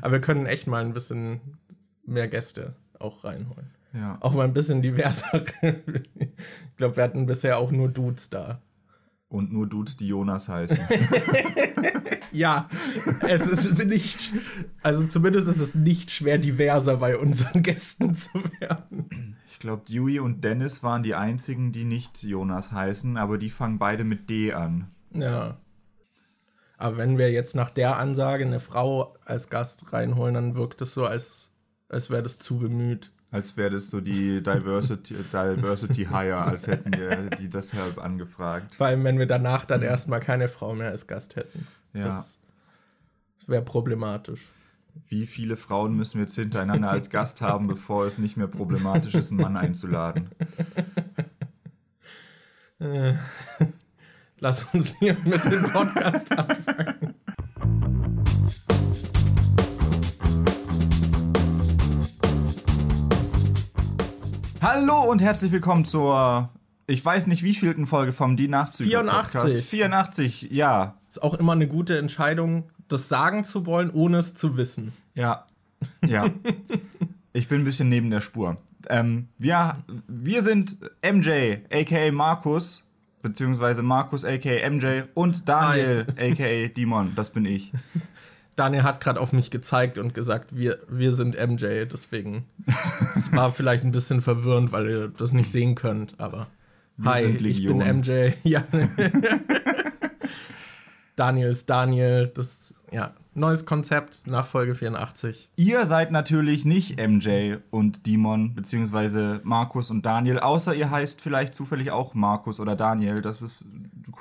Aber wir können echt mal ein bisschen mehr Gäste auch reinholen. Ja. Auch mal ein bisschen diverser. ich glaube, wir hatten bisher auch nur Dudes da. Und nur Dudes, die Jonas heißen. Ja, es ist nicht, also zumindest ist es nicht schwer diverser bei unseren Gästen zu werden. Ich glaube, Dewey und Dennis waren die einzigen, die nicht Jonas heißen, aber die fangen beide mit D an. Ja. Aber wenn wir jetzt nach der Ansage eine Frau als Gast reinholen, dann wirkt es so, als, als wäre das zu bemüht. Als wäre das so die Diversity, Diversity Hire, als hätten wir die deshalb angefragt. Vor allem, wenn wir danach dann erstmal keine Frau mehr als Gast hätten. Ja. Das, das wäre problematisch. Wie viele Frauen müssen wir jetzt hintereinander als Gast haben, bevor es nicht mehr problematisch ist, einen Mann einzuladen? Lass uns hier mit dem Podcast anfangen. Hallo und herzlich willkommen zur, ich weiß nicht wievielten Folge vom Die Nachzüge 84. Podcast. 84, ja. Ist auch immer eine gute Entscheidung, das sagen zu wollen, ohne es zu wissen. Ja, ja. ich bin ein bisschen neben der Spur. Ähm, wir, wir sind MJ, aka Markus, beziehungsweise Markus, aka MJ und Daniel, aka Dimon, das bin ich. Daniel hat gerade auf mich gezeigt und gesagt, wir, wir sind MJ, deswegen. Es war vielleicht ein bisschen verwirrend, weil ihr das nicht sehen könnt, aber. Wir hi, ich bin. MJ. Ja. Daniel ist Daniel. Das, ja, neues Konzept nach Folge 84. Ihr seid natürlich nicht MJ und Dimon, beziehungsweise Markus und Daniel, außer ihr heißt vielleicht zufällig auch Markus oder Daniel. Das ist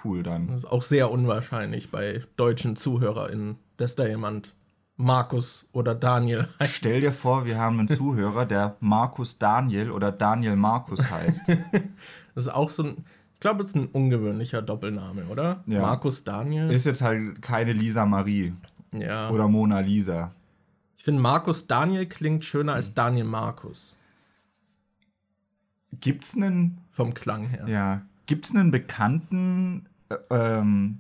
cool dann. Das ist auch sehr unwahrscheinlich bei deutschen ZuhörerInnen, dass da jemand Markus oder Daniel heißt. Stell dir vor, wir haben einen Zuhörer, der Markus Daniel oder Daniel Markus heißt. Das ist auch so ein. Ich glaube, es ist ein ungewöhnlicher Doppelname, oder? Ja. Markus Daniel. Ist jetzt halt keine Lisa Marie ja. oder Mona Lisa. Ich finde, Markus Daniel klingt schöner als Daniel Markus. Gibt's einen, Vom Klang her. ja, gibt's einen bekannten äh, ähm,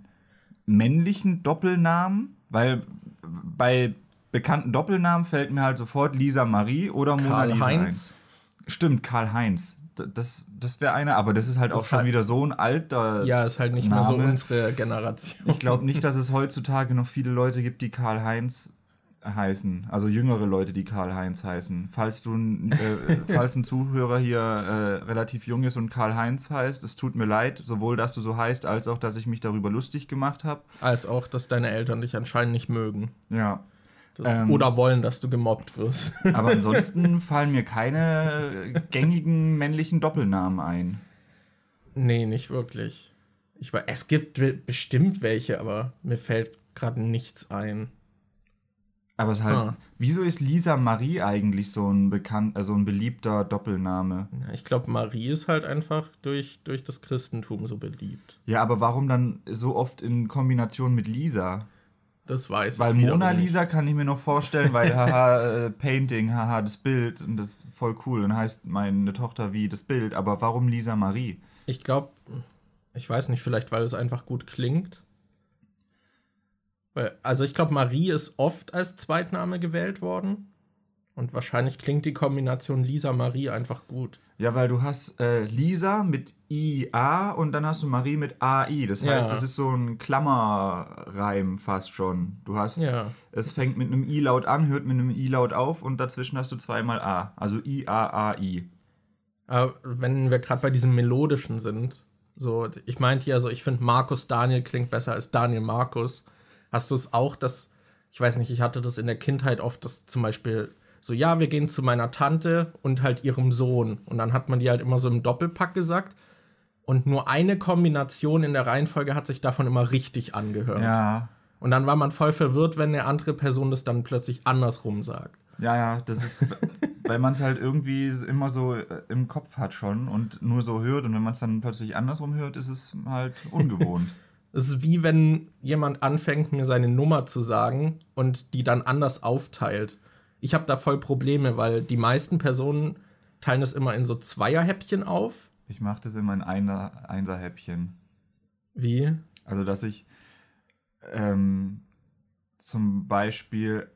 männlichen Doppelnamen? Weil bei bekannten Doppelnamen fällt mir halt sofort Lisa Marie oder Mona Karl Lisa Heinz. ein. Stimmt, Karl Heinz. Das, das wäre einer, aber das ist halt auch Ist schon halt- wieder so ein alter. Ja, ist halt nicht mehr so Name. unsere Generation. Ich glaube nicht, dass es heutzutage noch viele Leute gibt, die Karl Heinz heißen. Also jüngere Leute, die Karl Heinz heißen. Falls du ein- äh, falls ein Zuhörer hier äh, relativ jung ist und Karl Heinz heißt, es tut mir leid, sowohl dass du so heißt, als auch, dass ich mich darüber lustig gemacht habe. Als auch, dass deine Eltern dich anscheinend nicht mögen. Ja. Das, Ähm. oder wollen, dass du gemobbt wirst. Aber ansonsten fallen mir keine gängigen männlichen Doppelnamen ein. nee, nicht wirklich. Ich es gibt be- bestimmt welche, aber mir fällt gerade nichts ein. Aber es halt, Ah. wieso ist Lisa Marie eigentlich so ein bekannt, also ein beliebter Doppelname? Ja, ich glaube, Marie ist halt einfach durch, durch das Christentum so beliebt. Ja, aber warum dann so oft in Kombination mit Lisa? Das weiß Weil ich wiederum Mona nicht. Lisa kann ich mir noch vorstellen, weil haha, äh, Painting, haha, das Bild, und das ist voll cool. Dann heißt meine Tochter wie das Bild, aber warum Lisa Marie? Ich glaube, ich weiß nicht, vielleicht weil es einfach gut klingt. Weil, also ich glaube, Marie ist oft als Zweitname gewählt worden. Und wahrscheinlich klingt die Kombination Lisa Marie einfach gut. Ja, weil du hast äh, Lisa mit IA und dann hast du Marie mit AI. Das Ja. heißt, das ist so ein Klammerreim fast schon. Du hast, Ja. es fängt mit einem I-Laut an, hört mit einem I-Laut auf und dazwischen hast du zweimal A. Also I-A-A-I. Aber wenn wir gerade bei diesem Melodischen sind, so, ich meinte ja so, ich finde Markus Daniel klingt besser als Daniel Markus. Hast du es auch, dass, ich weiß nicht, ich hatte das in der Kindheit oft, dass zum Beispiel so, ja, wir gehen zu meiner Tante und halt ihrem Sohn. Und dann hat man die halt immer so im Doppelpack gesagt. Und nur eine Kombination in der Reihenfolge hat sich davon immer richtig angehört. Ja, Und dann war man voll verwirrt, wenn eine andere Person das dann plötzlich andersrum sagt. Ja, ja, das ist, weil man es halt irgendwie immer so äh, im Kopf hat schon und nur so hört und wenn man es dann plötzlich andersrum hört, ist es halt ungewohnt. Es ist wie wenn jemand anfängt, mir seine Nummer zu sagen und die dann anders aufteilt. Ich habe da voll Probleme, weil die meisten Personen teilen es immer in so Zweierhäppchen auf. Ich mache das immer in einer Einserhäppchen. Wie? Also, dass ich ähm, zum Beispiel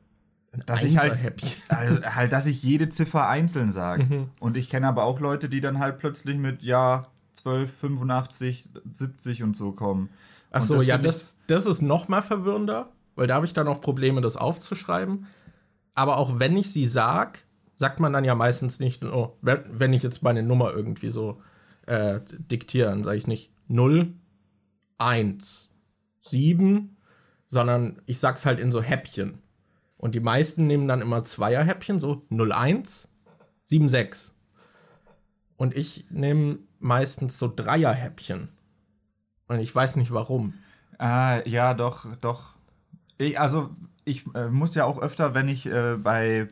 dass ich halt, also halt, dass ich jede Ziffer einzeln sage. Mhm. Und ich kenne aber auch Leute, die dann halt plötzlich mit ja 12, 85, 70 und so kommen. Ach Und so, das ja, das, das ist noch mal verwirrender, weil da habe ich dann auch Probleme, das aufzuschreiben. Aber auch wenn ich sie sag, sagt man dann ja meistens nicht, oh, wenn, wenn ich jetzt meine Nummer irgendwie so äh, diktiere, dann sage ich nicht 0, 1, 7, sondern ich sag's halt in so Häppchen. Und die meisten nehmen dann immer Zweierhäppchen, so 01, 76. Und ich nehme meistens so Dreierhäppchen. Und ich weiß nicht warum. Ah, ja, doch, doch. Ich, also, ich äh, muss ja auch öfter, wenn ich äh, bei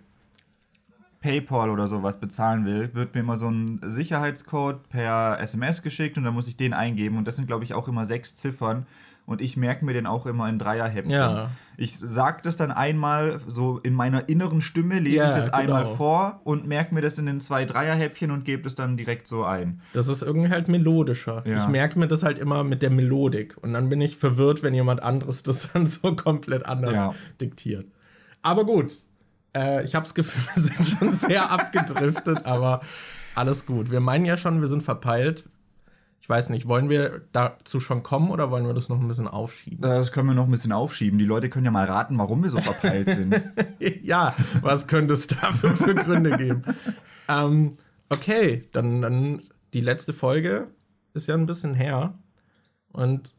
PayPal oder sowas bezahlen will, wird mir immer so ein Sicherheitscode per SMS geschickt und dann muss ich den eingeben. Und das sind, glaube ich, auch immer sechs Ziffern. Und ich merke mir den auch immer in Dreierhäppchen. Ja. Ich sage das dann einmal so in meiner inneren Stimme, lese Ja, ich das genau. einmal vor und merke mir das in den zwei Dreierhäppchen und gebe es dann direkt so ein. Das ist irgendwie halt melodischer. Ja. Ich merke mir das halt immer mit der Melodik. Und dann bin ich verwirrt, wenn jemand anderes das dann so komplett anders diktiert. Aber gut. Äh, ich habe das Gefühl, wir sind schon sehr abgedriftet, aber alles gut. Wir meinen ja schon, wir sind verpeilt. Ich weiß nicht, wollen wir dazu schon kommen oder wollen wir das noch ein bisschen aufschieben? Das können wir noch ein bisschen aufschieben. Die Leute können ja mal raten, warum wir so verpeilt sind. ja, was könnte es dafür für Gründe geben? ähm, okay, dann, dann die letzte Folge ist ja ein bisschen her. Und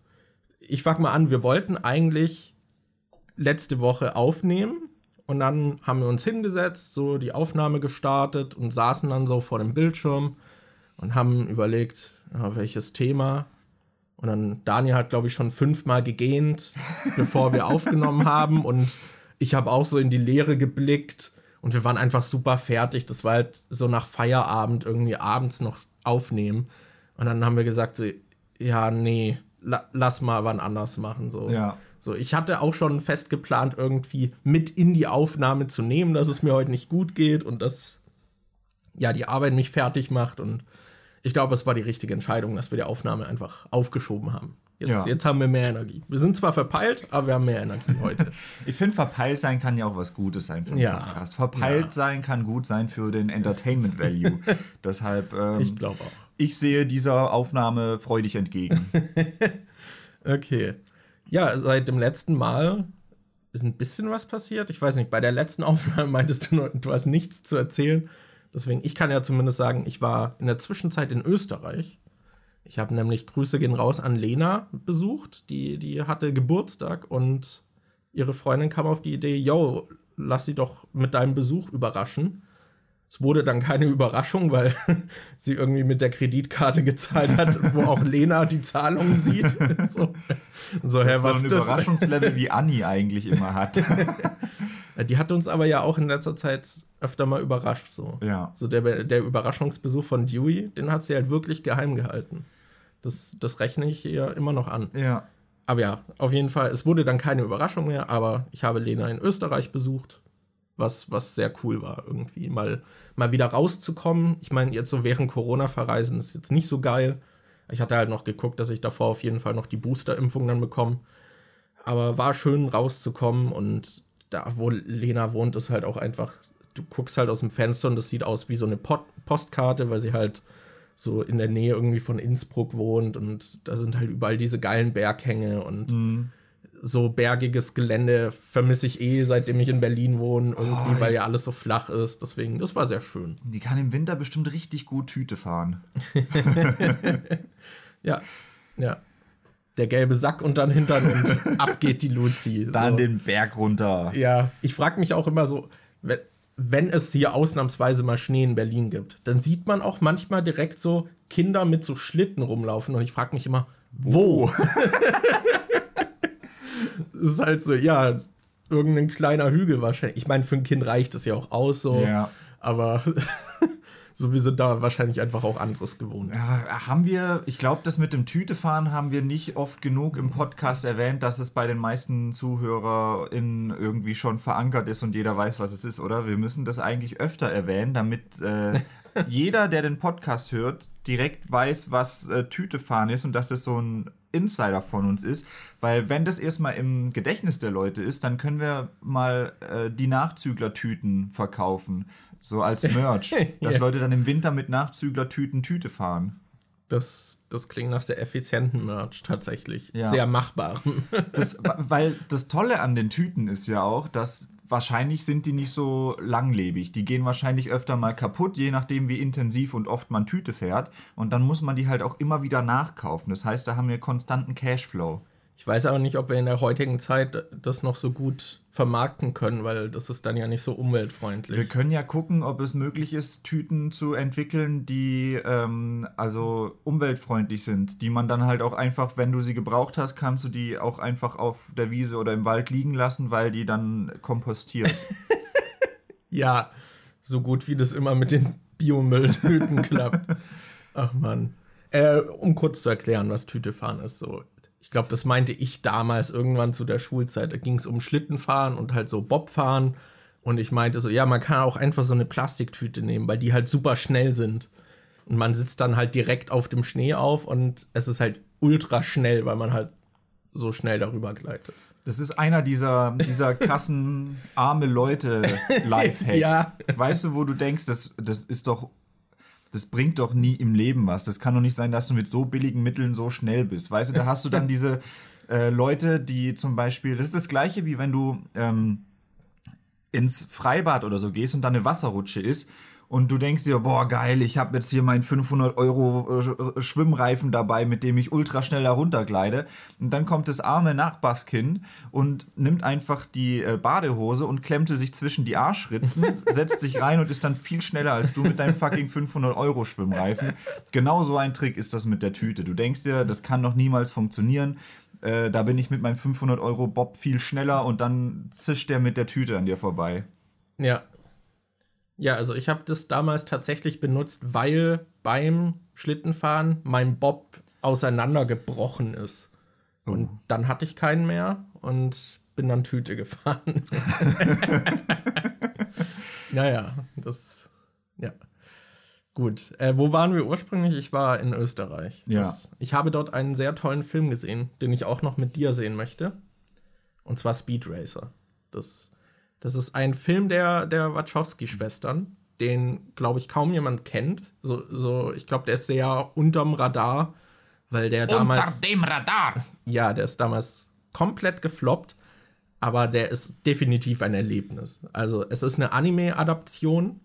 ich frag mal an, wir wollten eigentlich letzte Woche aufnehmen und dann haben wir uns hingesetzt, so die Aufnahme gestartet und saßen dann so vor dem Bildschirm und haben überlegt, ja, welches Thema. Und dann Daniel hat, glaube ich, schon fünfmal gegähnt, bevor wir aufgenommen haben. Und ich habe auch so in die Leere geblickt. Und wir waren einfach super fertig. Das war halt so nach Feierabend irgendwie abends noch aufnehmen. Und dann haben wir gesagt, so, ja, nee, la lass mal wann anders machen. So. Ja. So, ich hatte auch schon fest geplant, irgendwie mit in die Aufnahme zu nehmen, dass es mir heute nicht gut geht und dass ja die Arbeit mich fertig macht. Und ich glaube, es war die richtige Entscheidung, dass wir die Aufnahme einfach aufgeschoben haben. Jetzt, Ja. jetzt haben wir mehr Energie. Wir sind zwar verpeilt, aber wir haben mehr Energie heute. Ich finde, verpeilt sein kann ja auch was Gutes sein für einen Ja. Podcast. Verpeilt Ja. sein kann gut sein für den Entertainment Value. Deshalb, ähm, Ich ich, glaube auch. sehe dieser Aufnahme freudig entgegen. Okay. Ja, seit dem letzten Mal ist ein bisschen was passiert. Ich weiß nicht, bei der letzten Aufnahme meintest du, du hast nichts zu erzählen. Deswegen, ich kann ja zumindest sagen, ich war in der Zwischenzeit in Österreich. Ich habe nämlich Grüße gehen raus an Lena besucht. Die, die hatte Geburtstag und ihre Freundin kam auf die Idee, yo, lass sie doch mit deinem Besuch überraschen. Es wurde dann keine Überraschung, weil sie irgendwie mit der Kreditkarte gezahlt hat, wo auch Lena die Zahlung sieht. so, so hä, so was ein ist das? Überraschungslevel wie Anni eigentlich immer hat. Ja, Die hat uns aber ja auch in letzter Zeit öfter mal überrascht. So, Ja. so der, der Überraschungsbesuch von Dewey, den hat sie halt wirklich geheim gehalten. Das, das rechne ich ihr immer noch an. ja. Aber ja, auf jeden Fall, es wurde dann keine Überraschung mehr, aber ich habe Lena in Österreich besucht, was, was sehr cool war, irgendwie mal, mal wieder rauszukommen. Ich meine, jetzt so während Corona verreisen ist jetzt nicht so geil. Ich hatte halt noch geguckt, dass ich davor auf jeden Fall noch die Booster-Impfung dann bekomme. Aber war schön rauszukommen und da, wo Lena wohnt, ist halt auch einfach, du guckst halt aus dem Fenster und das sieht aus wie so eine Pot Postkarte, weil sie halt so in der Nähe irgendwie von Innsbruck wohnt und da sind halt überall diese geilen Berghänge und so bergiges Gelände vermisse ich eh, seitdem ich in Berlin wohne, irgendwie, Oh, weil ja alles so flach ist. Deswegen, das war sehr schön. Die kann im Winter bestimmt richtig gut Tüte fahren. Ja, ja. Der gelbe Sack und dann hintern und ab geht die Luzi. Dann so. den Berg runter. Ja, ich frage mich auch immer so, wenn, wenn es hier ausnahmsweise mal Schnee in Berlin gibt, dann sieht man auch manchmal direkt so Kinder mit so Schlitten rumlaufen und ich frage mich immer, wo? es ist halt so, ja, irgendein kleiner Hügel wahrscheinlich. Ich meine, für ein Kind reicht es ja auch aus so, Ja. aber so wir sind da wahrscheinlich einfach auch anderes gewohnt. Ja, haben wir, ich glaube, das mit dem Tütefahren haben wir nicht oft genug im Podcast erwähnt, dass es bei den meisten ZuhörerInnen irgendwie schon verankert ist und jeder weiß, was es ist, oder? Wir müssen das eigentlich öfter erwähnen, damit äh, jeder, der den Podcast hört, direkt weiß, was äh, Tütefahren ist und dass das so ein Insider von uns ist, weil wenn das erstmal im Gedächtnis der Leute ist, dann können wir mal äh, die Nachzüglertüten verkaufen, so als Merch, dass Ja. Leute dann im Winter mit Nachzüglertüten Tüte fahren. Das, das klingt nach sehr effizienten Merch tatsächlich. Ja. Sehr machbaren. Das, weil das Tolle an den Tüten ist ja auch, dass wahrscheinlich sind die nicht so langlebig. Die gehen wahrscheinlich öfter mal kaputt, je nachdem, wie intensiv und oft man Tüte fährt. Und dann muss man die halt auch immer wieder nachkaufen. Das heißt, da haben wir konstanten Cashflow. Ich weiß aber nicht, ob wir in der heutigen Zeit das noch so gut vermarkten können, weil das ist dann ja nicht so umweltfreundlich. Wir können ja gucken, ob es möglich ist, Tüten zu entwickeln, die ähm, also umweltfreundlich sind, die man dann halt auch einfach, wenn du sie gebraucht hast, kannst du die auch einfach auf der Wiese oder im Wald liegen lassen, weil die dann kompostiert. Ja, so gut wie das immer mit den Biomülltüten klappt. Ach man. Äh, um kurz zu erklären, was Tütefahren ist, so. Ich glaube, das meinte ich damals irgendwann zu der Schulzeit. Da ging es um Schlittenfahren und halt so Bobfahren. Und ich meinte so, ja, man kann auch einfach so eine Plastiktüte nehmen, weil die halt super schnell sind. Und man sitzt dann halt direkt auf dem Schnee auf und es ist halt ultra schnell, weil man halt so schnell darüber gleitet. Das ist einer dieser, dieser krassen arme Leute Lifehacks. Ja. Weißt du, wo du denkst, das, das ist doch, das bringt doch nie im Leben was. Das kann doch nicht sein, dass du mit so billigen Mitteln so schnell bist. Weißt du, da hast du dann diese äh, Leute, die zum Beispiel, das ist das gleiche wie wenn du ähm, ins Freibad oder so gehst und da eine Wasserrutsche ist und du denkst dir, boah, geil, ich habe jetzt hier meinen 500 Euro äh, Schwimmreifen dabei, mit dem ich ultra schnell da runtergleite. Und dann kommt das arme Nachbarskind und nimmt einfach die äh, Badehose und klemmte sich zwischen die Arschritzen, setzt sich rein und ist dann viel schneller als du mit deinem fucking 500 Euro Schwimmreifen. Genau so ein Trick ist das mit der Tüte. Du denkst dir, das kann doch niemals funktionieren. Äh, da bin ich mit meinem 500 Euro Bob viel schneller und dann zischt der mit der Tüte an dir vorbei. Ja. Ja, also ich habe das damals tatsächlich benutzt, weil beim Schlittenfahren mein Bob auseinandergebrochen ist. Und dann hatte ich keinen mehr und bin dann Tüte gefahren. naja, das. Ja. Gut. Äh, wo waren wir ursprünglich? Ich war in Österreich. Ja. Das, ich habe dort einen sehr tollen Film gesehen, den ich auch noch mit dir sehen möchte. Und zwar Speed Racer. Das, das ist ein Film der, der Wachowski-Schwestern, den, glaube ich, kaum jemand kennt. So, so, ich glaube, der ist sehr unterm Radar, weil der damals. dem Radar! Ja, der ist damals komplett gefloppt, aber der ist definitiv ein Erlebnis. Also, es ist eine Anime-Adaption.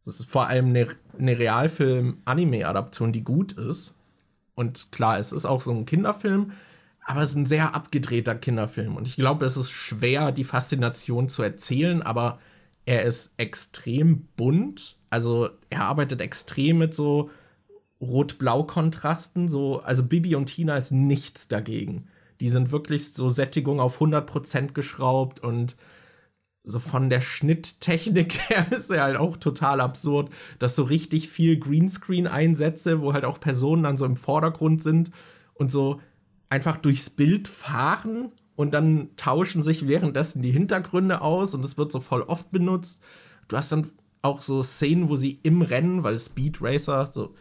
Es ist vor allem eine, eine Realfilm-Anime-Adaption, die gut ist. Und klar, es ist auch so ein Kinderfilm, aber es ist ein sehr abgedrehter Kinderfilm. Und ich glaube, es ist schwer, die Faszination zu erzählen, aber er ist extrem bunt. Also, er arbeitet extrem mit so Rot-Blau-Kontrasten. So, also Bibi und Tina ist nichts dagegen. Die sind wirklich so Sättigung auf 100% geschraubt und so von der Schnitttechnik her ist er halt auch total absurd, dass so richtig viel Greenscreen-Einsätze, wo halt auch Personen dann so im Vordergrund sind und so einfach durchs Bild fahren und dann tauschen sich währenddessen die Hintergründe aus und es wird so voll oft benutzt. Du hast dann auch so Szenen, wo sie im Rennen, weil Speed Racer, so,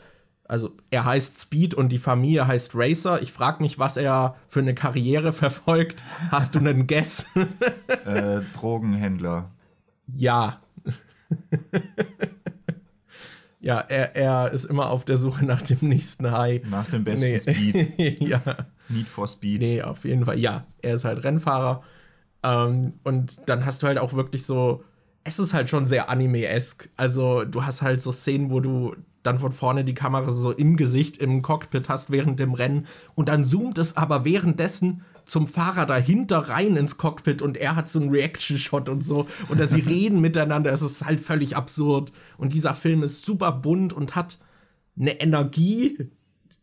also er heißt Speed und die Familie heißt Racer. Ich frage mich, was er für eine Karriere verfolgt. Hast du einen Guess? Äh, Drogenhändler. Ja. ja, er, er ist immer auf der Suche nach dem nächsten High. Nach dem besten Speed. ja. Need for Speed. Nee, auf jeden Fall. Ja, er ist halt Rennfahrer. Ähm, und dann hast du halt auch wirklich so. Es ist halt schon sehr anime-esk. Also, du hast halt so Szenen, wo du dann von vorne die Kamera so im Gesicht im Cockpit hast während dem Rennen. Und dann zoomt es aber währenddessen zum Fahrer dahinter rein ins Cockpit und er hat so einen Reaction-Shot und so. Oder sie reden miteinander. Es ist halt völlig absurd. Und dieser Film ist super bunt und hat eine Energie,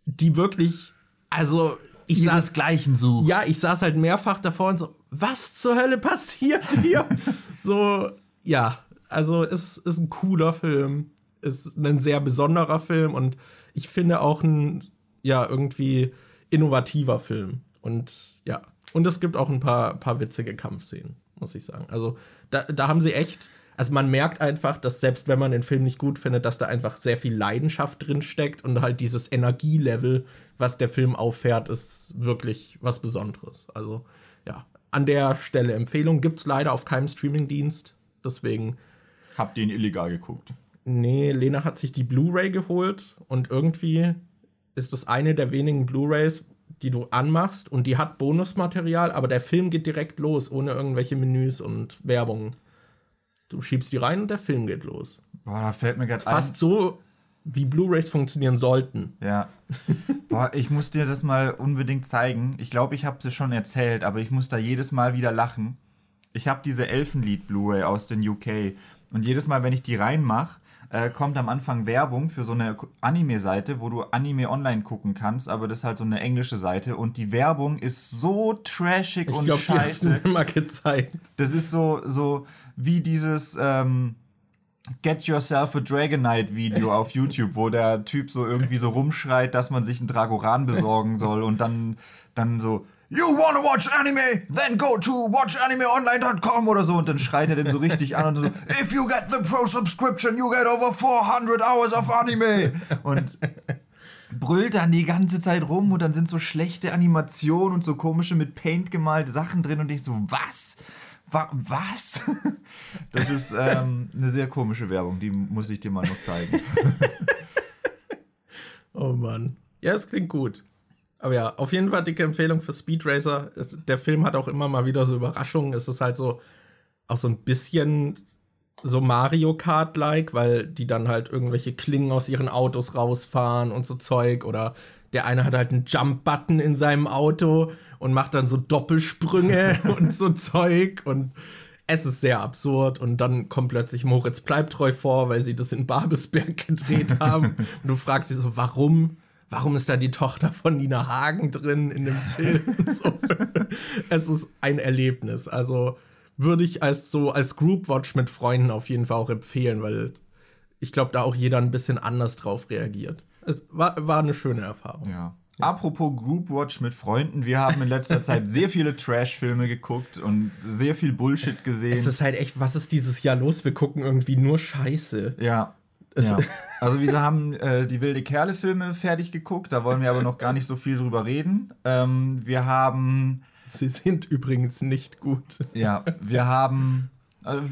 die wirklich. Also, ich saß Ihresgleichen sucht. ja, ich saß halt mehrfach davor und so, was zur Hölle passiert hier? so, ja, also es ist ein cooler Film, ist ein sehr besonderer Film und ich finde auch ein, ja, irgendwie innovativer Film. Und ja, und es gibt auch ein paar, paar witzige Kampfszenen, muss ich sagen. Also da, da haben sie echt, also man merkt einfach, dass selbst wenn man den Film nicht gut findet, dass da einfach sehr viel Leidenschaft drin steckt und halt dieses Energielevel, was der Film auffährt, ist wirklich was Besonderes. Also ja, an der Stelle Empfehlung gibt's leider auf keinem Streamingdienst, deswegen Habt ihr ihn illegal geguckt? Nee, Lena hat sich die Blu-ray geholt und irgendwie ist das eine der wenigen Blu-rays, die du anmachst und die hat Bonusmaterial, aber der Film geht direkt los, ohne irgendwelche Menüs und Werbung. Du schiebst die rein und der Film geht los. Boah, da fällt mir gerade Fast so, wie Blu-rays funktionieren sollten. Ja. Boah, ich muss dir das mal unbedingt zeigen. Ich glaube, ich habe es schon erzählt, aber ich muss da jedes Mal wieder lachen. Ich habe diese Elfenlied Blu-ray aus den UK und jedes Mal, wenn ich die reinmache, äh, kommt am Anfang Werbung für so eine Anime-Seite, wo du Anime online gucken kannst, aber das ist halt so eine englische Seite und die Werbung ist so trashig Ich und glaube, die hast du scheiße. mir mal gezeigt. Das ist so, so wie dieses ähm, Get Yourself a Dragonite Video auf YouTube, wo der Typ so irgendwie so rumschreit, dass man sich einen Dragoran besorgen soll und dann, dann so, You wanna watch anime? Then go to watchanimeonline.com oder so und dann schreit er den so richtig an und so, If you get the Pro Subscription, you get over 400 hours of anime. Und brüllt dann die ganze Zeit rum und dann sind so schlechte Animationen und so komische mit Paint gemalte Sachen drin und ich so, was? Wa was? Das ist ähm, eine sehr komische Werbung, die muss ich dir mal noch zeigen. Oh Mann. Ja, es klingt gut. Aber ja, auf jeden Fall dicke Empfehlung für Speed Racer. Der Film hat auch immer mal wieder so Überraschungen. Es ist halt so auch so ein bisschen so Mario Kart-like, weil die dann halt irgendwelche Klingen aus ihren Autos rausfahren und so Zeug. Oder der eine hat halt einen Jump-Button in seinem Auto und macht dann so Doppelsprünge und so Zeug. Und es ist sehr absurd. Und dann kommt plötzlich Moritz Bleibtreu vor, weil sie das in Babelsberg gedreht haben. und du fragst dich so, warum? Warum ist da die Tochter von Nina Hagen drin in dem Film? so. Es ist ein Erlebnis. Also würde ich als so als Group Watch mit Freunden auf jeden Fall auch empfehlen, weil ich glaube, da auch jeder ein bisschen anders drauf reagiert. Es war, war eine schöne Erfahrung. Ja. Apropos Group Watch mit Freunden, wir haben in letzter Zeit sehr viele Trash-Filme geguckt und sehr viel Bullshit gesehen. Es ist halt echt, was ist dieses Jahr los? Wir gucken irgendwie nur Scheiße. Ja. Ja. Also wir haben äh, die wilde Kerle-Filme fertig geguckt, da wollen wir aber noch gar nicht so viel drüber reden. Ähm, wir haben, Sie sind übrigens nicht gut. ja, wir haben, also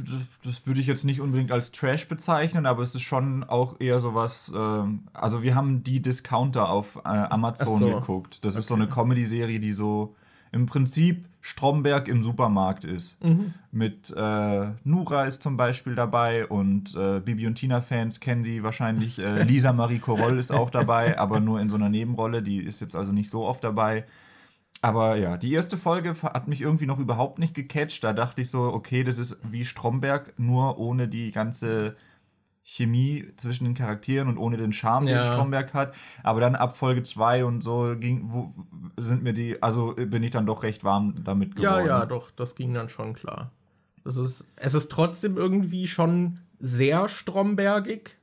das, würde ich jetzt nicht unbedingt als Trash bezeichnen, aber es ist schon auch eher sowas, ähm, also wir haben die Discounter auf äh, Amazon so. geguckt. Das ist so eine Comedy-Serie, die so im Prinzip Stromberg im Supermarkt ist. Mit äh, Nura ist zum Beispiel dabei und äh, Bibi und Tina-Fans kennen sie wahrscheinlich. Äh, Lisa Marie Koroll ist auch dabei, aber nur in so einer Nebenrolle. Die ist jetzt also nicht so oft dabei. Aber ja, die erste Folge hat mich irgendwie noch überhaupt nicht gecatcht. Da dachte ich so, okay, das ist wie Stromberg, nur ohne die ganze Chemie zwischen den Charakteren und ohne den Charme, Ja. den Stromberg hat. Aber dann ab Folge 2 und so ging, wo, sind mir die, also bin ich dann doch recht warm damit geworden. Ja, ja, doch, das ging dann schon klar. Das ist, es ist trotzdem irgendwie schon sehr strombergig.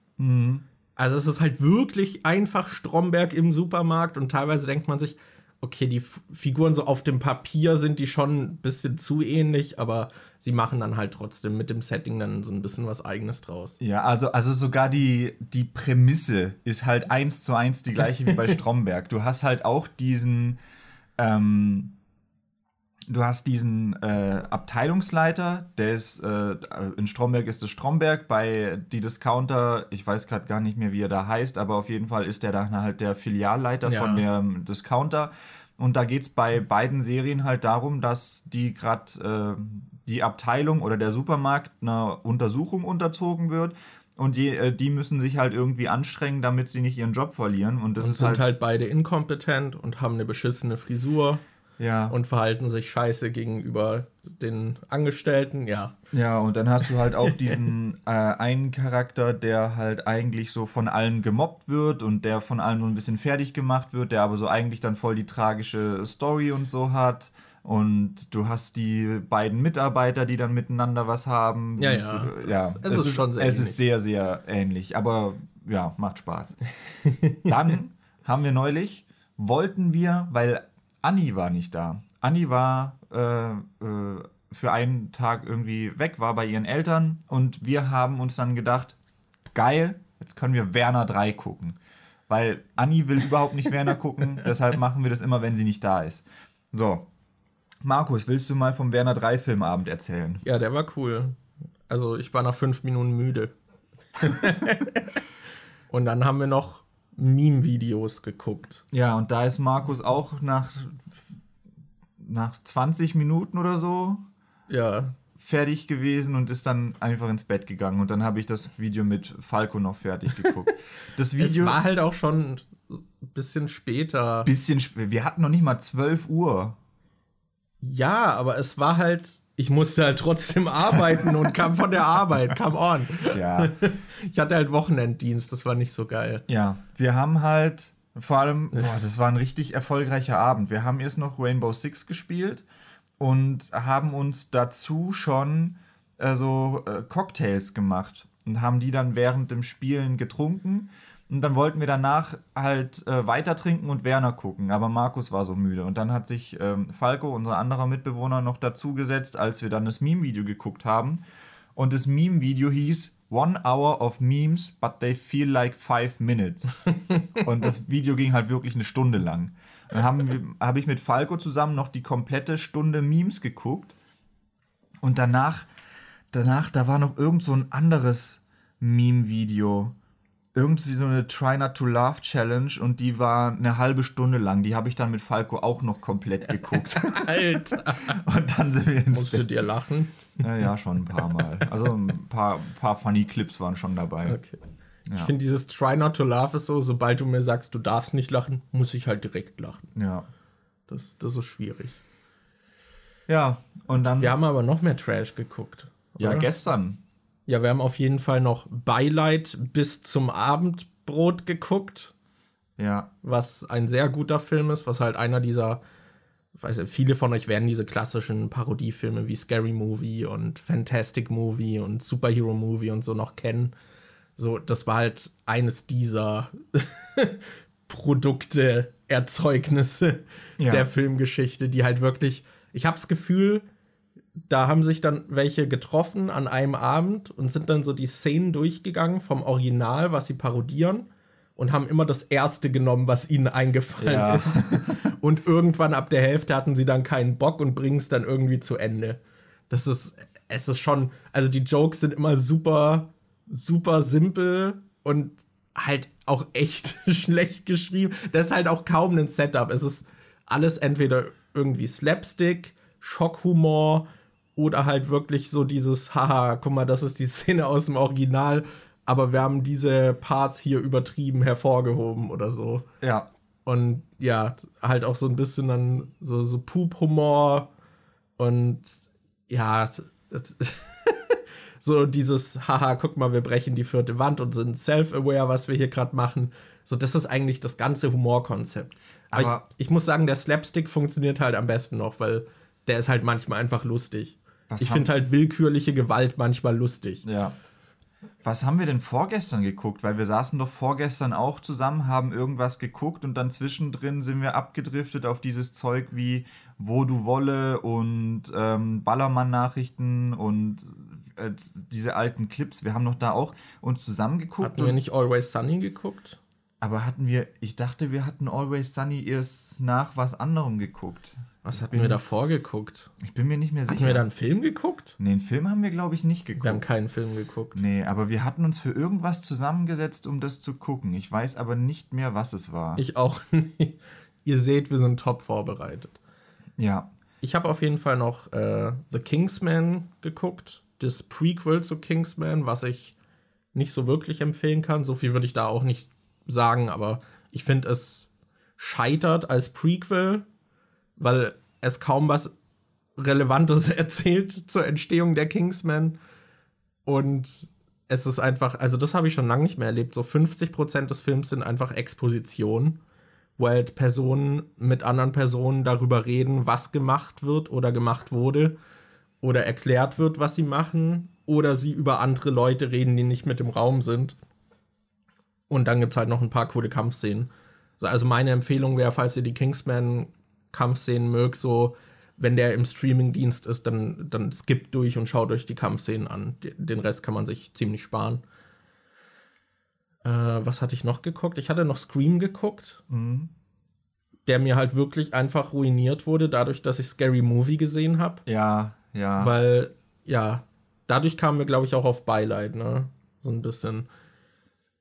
Also es ist halt wirklich einfach Stromberg im Supermarkt und teilweise denkt man sich, okay, die F Figuren so auf dem Papier sind die schon ein bisschen zu ähnlich, aber sie machen dann halt trotzdem mit dem Setting dann so ein bisschen was eigenes draus. Ja, also, also sogar die, die Prämisse ist halt eins zu eins die gleiche wie bei Stromberg. Du hast halt auch diesen, ähm, du hast diesen äh, Abteilungsleiter, der ist, äh, in Stromberg ist es Stromberg, bei die Discounter, ich weiß gerade gar nicht mehr, wie er da heißt, aber auf jeden Fall ist der dann halt der Filialleiter Ja. von dem Discounter. Und da geht es bei beiden Serien halt darum, dass die gerade äh, die Abteilung oder der Supermarkt einer Untersuchung unterzogen wird. Und die, äh, die müssen sich halt irgendwie anstrengen, damit sie nicht ihren Job verlieren. Und das Und ist sind halt, halt, beide inkompetent und haben eine beschissene Frisur ja. und verhalten sich scheiße gegenüber den Angestellten. Ja, Ja, und dann hast du halt auch diesen äh, einen Charakter, der halt eigentlich so von allen gemobbt wird und der von allen so ein bisschen fertig gemacht wird, der aber so eigentlich dann voll die tragische Story und so hat. Und du hast die beiden Mitarbeiter, die dann miteinander was haben. Ja, Es- ja. ja. Es ist schon sehr Es ähnlich. ist sehr, sehr ähnlich. Aber ja, macht Spaß. dann haben wir neulich, wollten wir, weil Anni war nicht da. Anni war äh, äh, für einen Tag irgendwie weg war bei ihren Eltern und wir haben uns dann gedacht, geil, jetzt können wir Werner 3 gucken. Weil Anni will überhaupt nicht Werner gucken, deshalb machen wir das immer, wenn sie nicht da ist. So. Markus, willst du mal vom Werner 3 Filmabend erzählen? Ja, der war cool. Also ich war nach fünf Minuten müde. und dann haben wir noch Meme-Videos geguckt. Ja, und da ist Markus auch nach, nach 20 Minuten oder so Ja, fertig gewesen und ist dann einfach ins Bett gegangen. Und dann habe ich das Video mit Falco noch fertig geguckt. Das es Video. war halt auch schon ein bisschen später. bisschen sp- Wir hatten noch nicht mal 12 Uhr. Ja, aber es war halt, ich musste halt trotzdem arbeiten und kam von der Arbeit. Come on. Ja. Ich hatte halt Wochenenddienst, das war nicht so geil. Ja, wir haben halt vor allem, boah, das war ein richtig erfolgreicher Abend. Wir haben erst noch Rainbow Six gespielt und haben uns dazu schon äh, so äh, Cocktails gemacht und haben die dann während dem Spielen getrunken. Und dann wollten wir danach halt äh, weiter trinken und Werner gucken. Aber Markus war so müde. Und dann hat sich ähm, Falco, unser anderer Mitbewohner, noch dazugesetzt, als wir dann das Meme-Video geguckt haben. Und das Meme-Video hieß One Hour of Memes, but they feel like five minutes. und das Video ging halt wirklich eine Stunde lang. Dann haben wir- habe ich mit Falco zusammen noch die komplette Stunde Memes geguckt. Und danach, danach, da war noch irgend so ein anderes Meme-Video. Irgendwie so eine Try Not to Laugh Challenge und die war eine halbe Stunde lang. Die habe ich dann mit Falco auch noch komplett geguckt. Alter. und dann sind wir ins Musstet Bett. ihr lachen? Ja, ja, schon ein paar Mal. Also ein paar, paar funny Clips waren schon dabei. Okay. Ich finde dieses Try not to laugh ist so, sobald du mir sagst, du darfst nicht lachen, muss ich halt direkt lachen. Ja. Das, das ist schwierig. Ja, und dann. Wir haben aber noch mehr Trash geguckt. ja, oder? gestern. Ja, wir haben auf jeden Fall noch Beileid bis zum Abendbrot geguckt, Ja. was ein sehr guter Film ist, was halt einer dieser, ich weiß nicht, viele von euch werden diese klassischen Parodiefilme wie Scary Movie und Fantastic Movie und Superhero Movie und so noch kennen. So, das war halt eines dieser Produkte, Erzeugnisse Ja. der Filmgeschichte, die halt wirklich, ich habe das Gefühl, da haben sich dann welche getroffen an einem Abend und sind dann so die Szenen durchgegangen vom Original, was sie parodieren und haben immer das erste genommen, was ihnen eingefallen Ja. ist. Und irgendwann ab der Hälfte hatten sie dann keinen Bock und bringen es dann irgendwie zu Ende. Das ist, es ist schon, also die Jokes sind immer super, super simpel und halt auch echt schlecht geschrieben. Das ist halt auch kaum ein Setup. Es ist alles entweder irgendwie Slapstick, Schockhumor oder halt wirklich so dieses, haha, guck mal, das ist die Szene aus dem Original, aber wir haben diese Parts hier übertrieben hervorgehoben oder so. Ja. Und ja, halt auch so ein bisschen dann so, so Pup-Humor und ja, das, so dieses, haha, guck mal, wir brechen die vierte Wand und sind self-aware, was wir hier gerade machen. So, das ist eigentlich das ganze Humorkonzept. Aber, Aber- ich, ich muss sagen, der Slapstick funktioniert halt am besten noch, weil der ist halt manchmal einfach lustig. Was ich finde halt willkürliche Gewalt manchmal lustig. Ja. Was haben wir denn vorgestern geguckt? Weil wir saßen doch vorgestern auch zusammen, haben irgendwas geguckt und dann zwischendrin sind wir abgedriftet auf dieses Zeug wie Wo du wolle und ähm, Ballermann-Nachrichten und äh, diese alten Clips. Wir haben doch da auch uns zusammengeguckt. Hatten wir nicht Always Sunny geguckt? Aber hatten wir, ich dachte, wir hatten Always Sunny erst nach was anderem geguckt. Was hatten wir davor geguckt? Ich bin mir nicht mehr sicher. Hatten wir da einen Film geguckt? nee, einen Film haben wir, glaube ich, nicht geguckt. Wir haben keinen Film geguckt. Nee, aber wir hatten uns für irgendwas zusammengesetzt, um das zu gucken. Ich weiß aber nicht mehr, was es war. Ich auch nicht. Ihr seht, wir sind top vorbereitet. ja. Ich habe auf jeden Fall noch äh, The Kingsman geguckt. Das Prequel zu Kingsman, was ich nicht so wirklich empfehlen kann. So viel würde ich da auch nicht sagen, aber ich finde, es scheitert als Prequel, weil es kaum was Relevantes erzählt zur Entstehung der Kingsman. Und es ist einfach, also das habe ich schon lange nicht mehr erlebt. So 50% des Films sind einfach Exposition, wo halt Personen mit anderen Personen darüber reden, was gemacht wird oder gemacht wurde oder erklärt wird, was sie machen oder sie über andere Leute reden, die nicht mit im Raum sind. Und dann gibt es halt noch ein paar coole Kampfszenen. So, also meine Empfehlung wäre, falls ihr die Kingsman-Kampfszenen mögt, so wenn der im Streamingdienst ist, dann, dann skippt durch und schaut euch die Kampfszenen an. Den Rest kann man sich ziemlich sparen. Äh, was hatte ich noch geguckt? Ich hatte noch Scream geguckt, mhm. der mir halt wirklich einfach ruiniert wurde, dadurch, dass ich Scary Movie gesehen habe. Ja, ja. Weil, ja, dadurch kamen wir, glaube ich, auch auf Beileid, ne? So ein bisschen.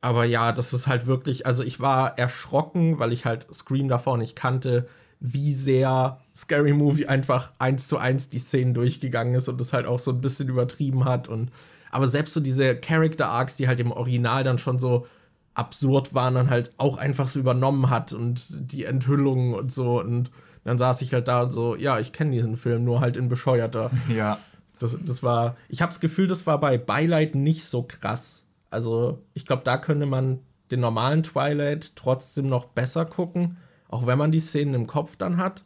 Aber ja, das ist halt wirklich, also ich war erschrocken, weil ich halt Scream davor nicht kannte, wie sehr Scary Movie einfach eins zu eins die Szenen durchgegangen ist und das halt auch so ein bisschen übertrieben hat. Und aber selbst so diese Character Arcs, die halt im Original dann schon so absurd waren, dann halt auch einfach so übernommen hat und die Enthüllungen und so. Und dann saß ich halt da und so, ja, ich kenne diesen Film, nur halt in bescheuerter. Ja. Das, das war, ich habe das Gefühl, das war bei Beileid nicht so krass. Also, ich glaube, da könnte man den normalen Twilight trotzdem noch besser gucken, auch wenn man die Szenen im Kopf dann hat.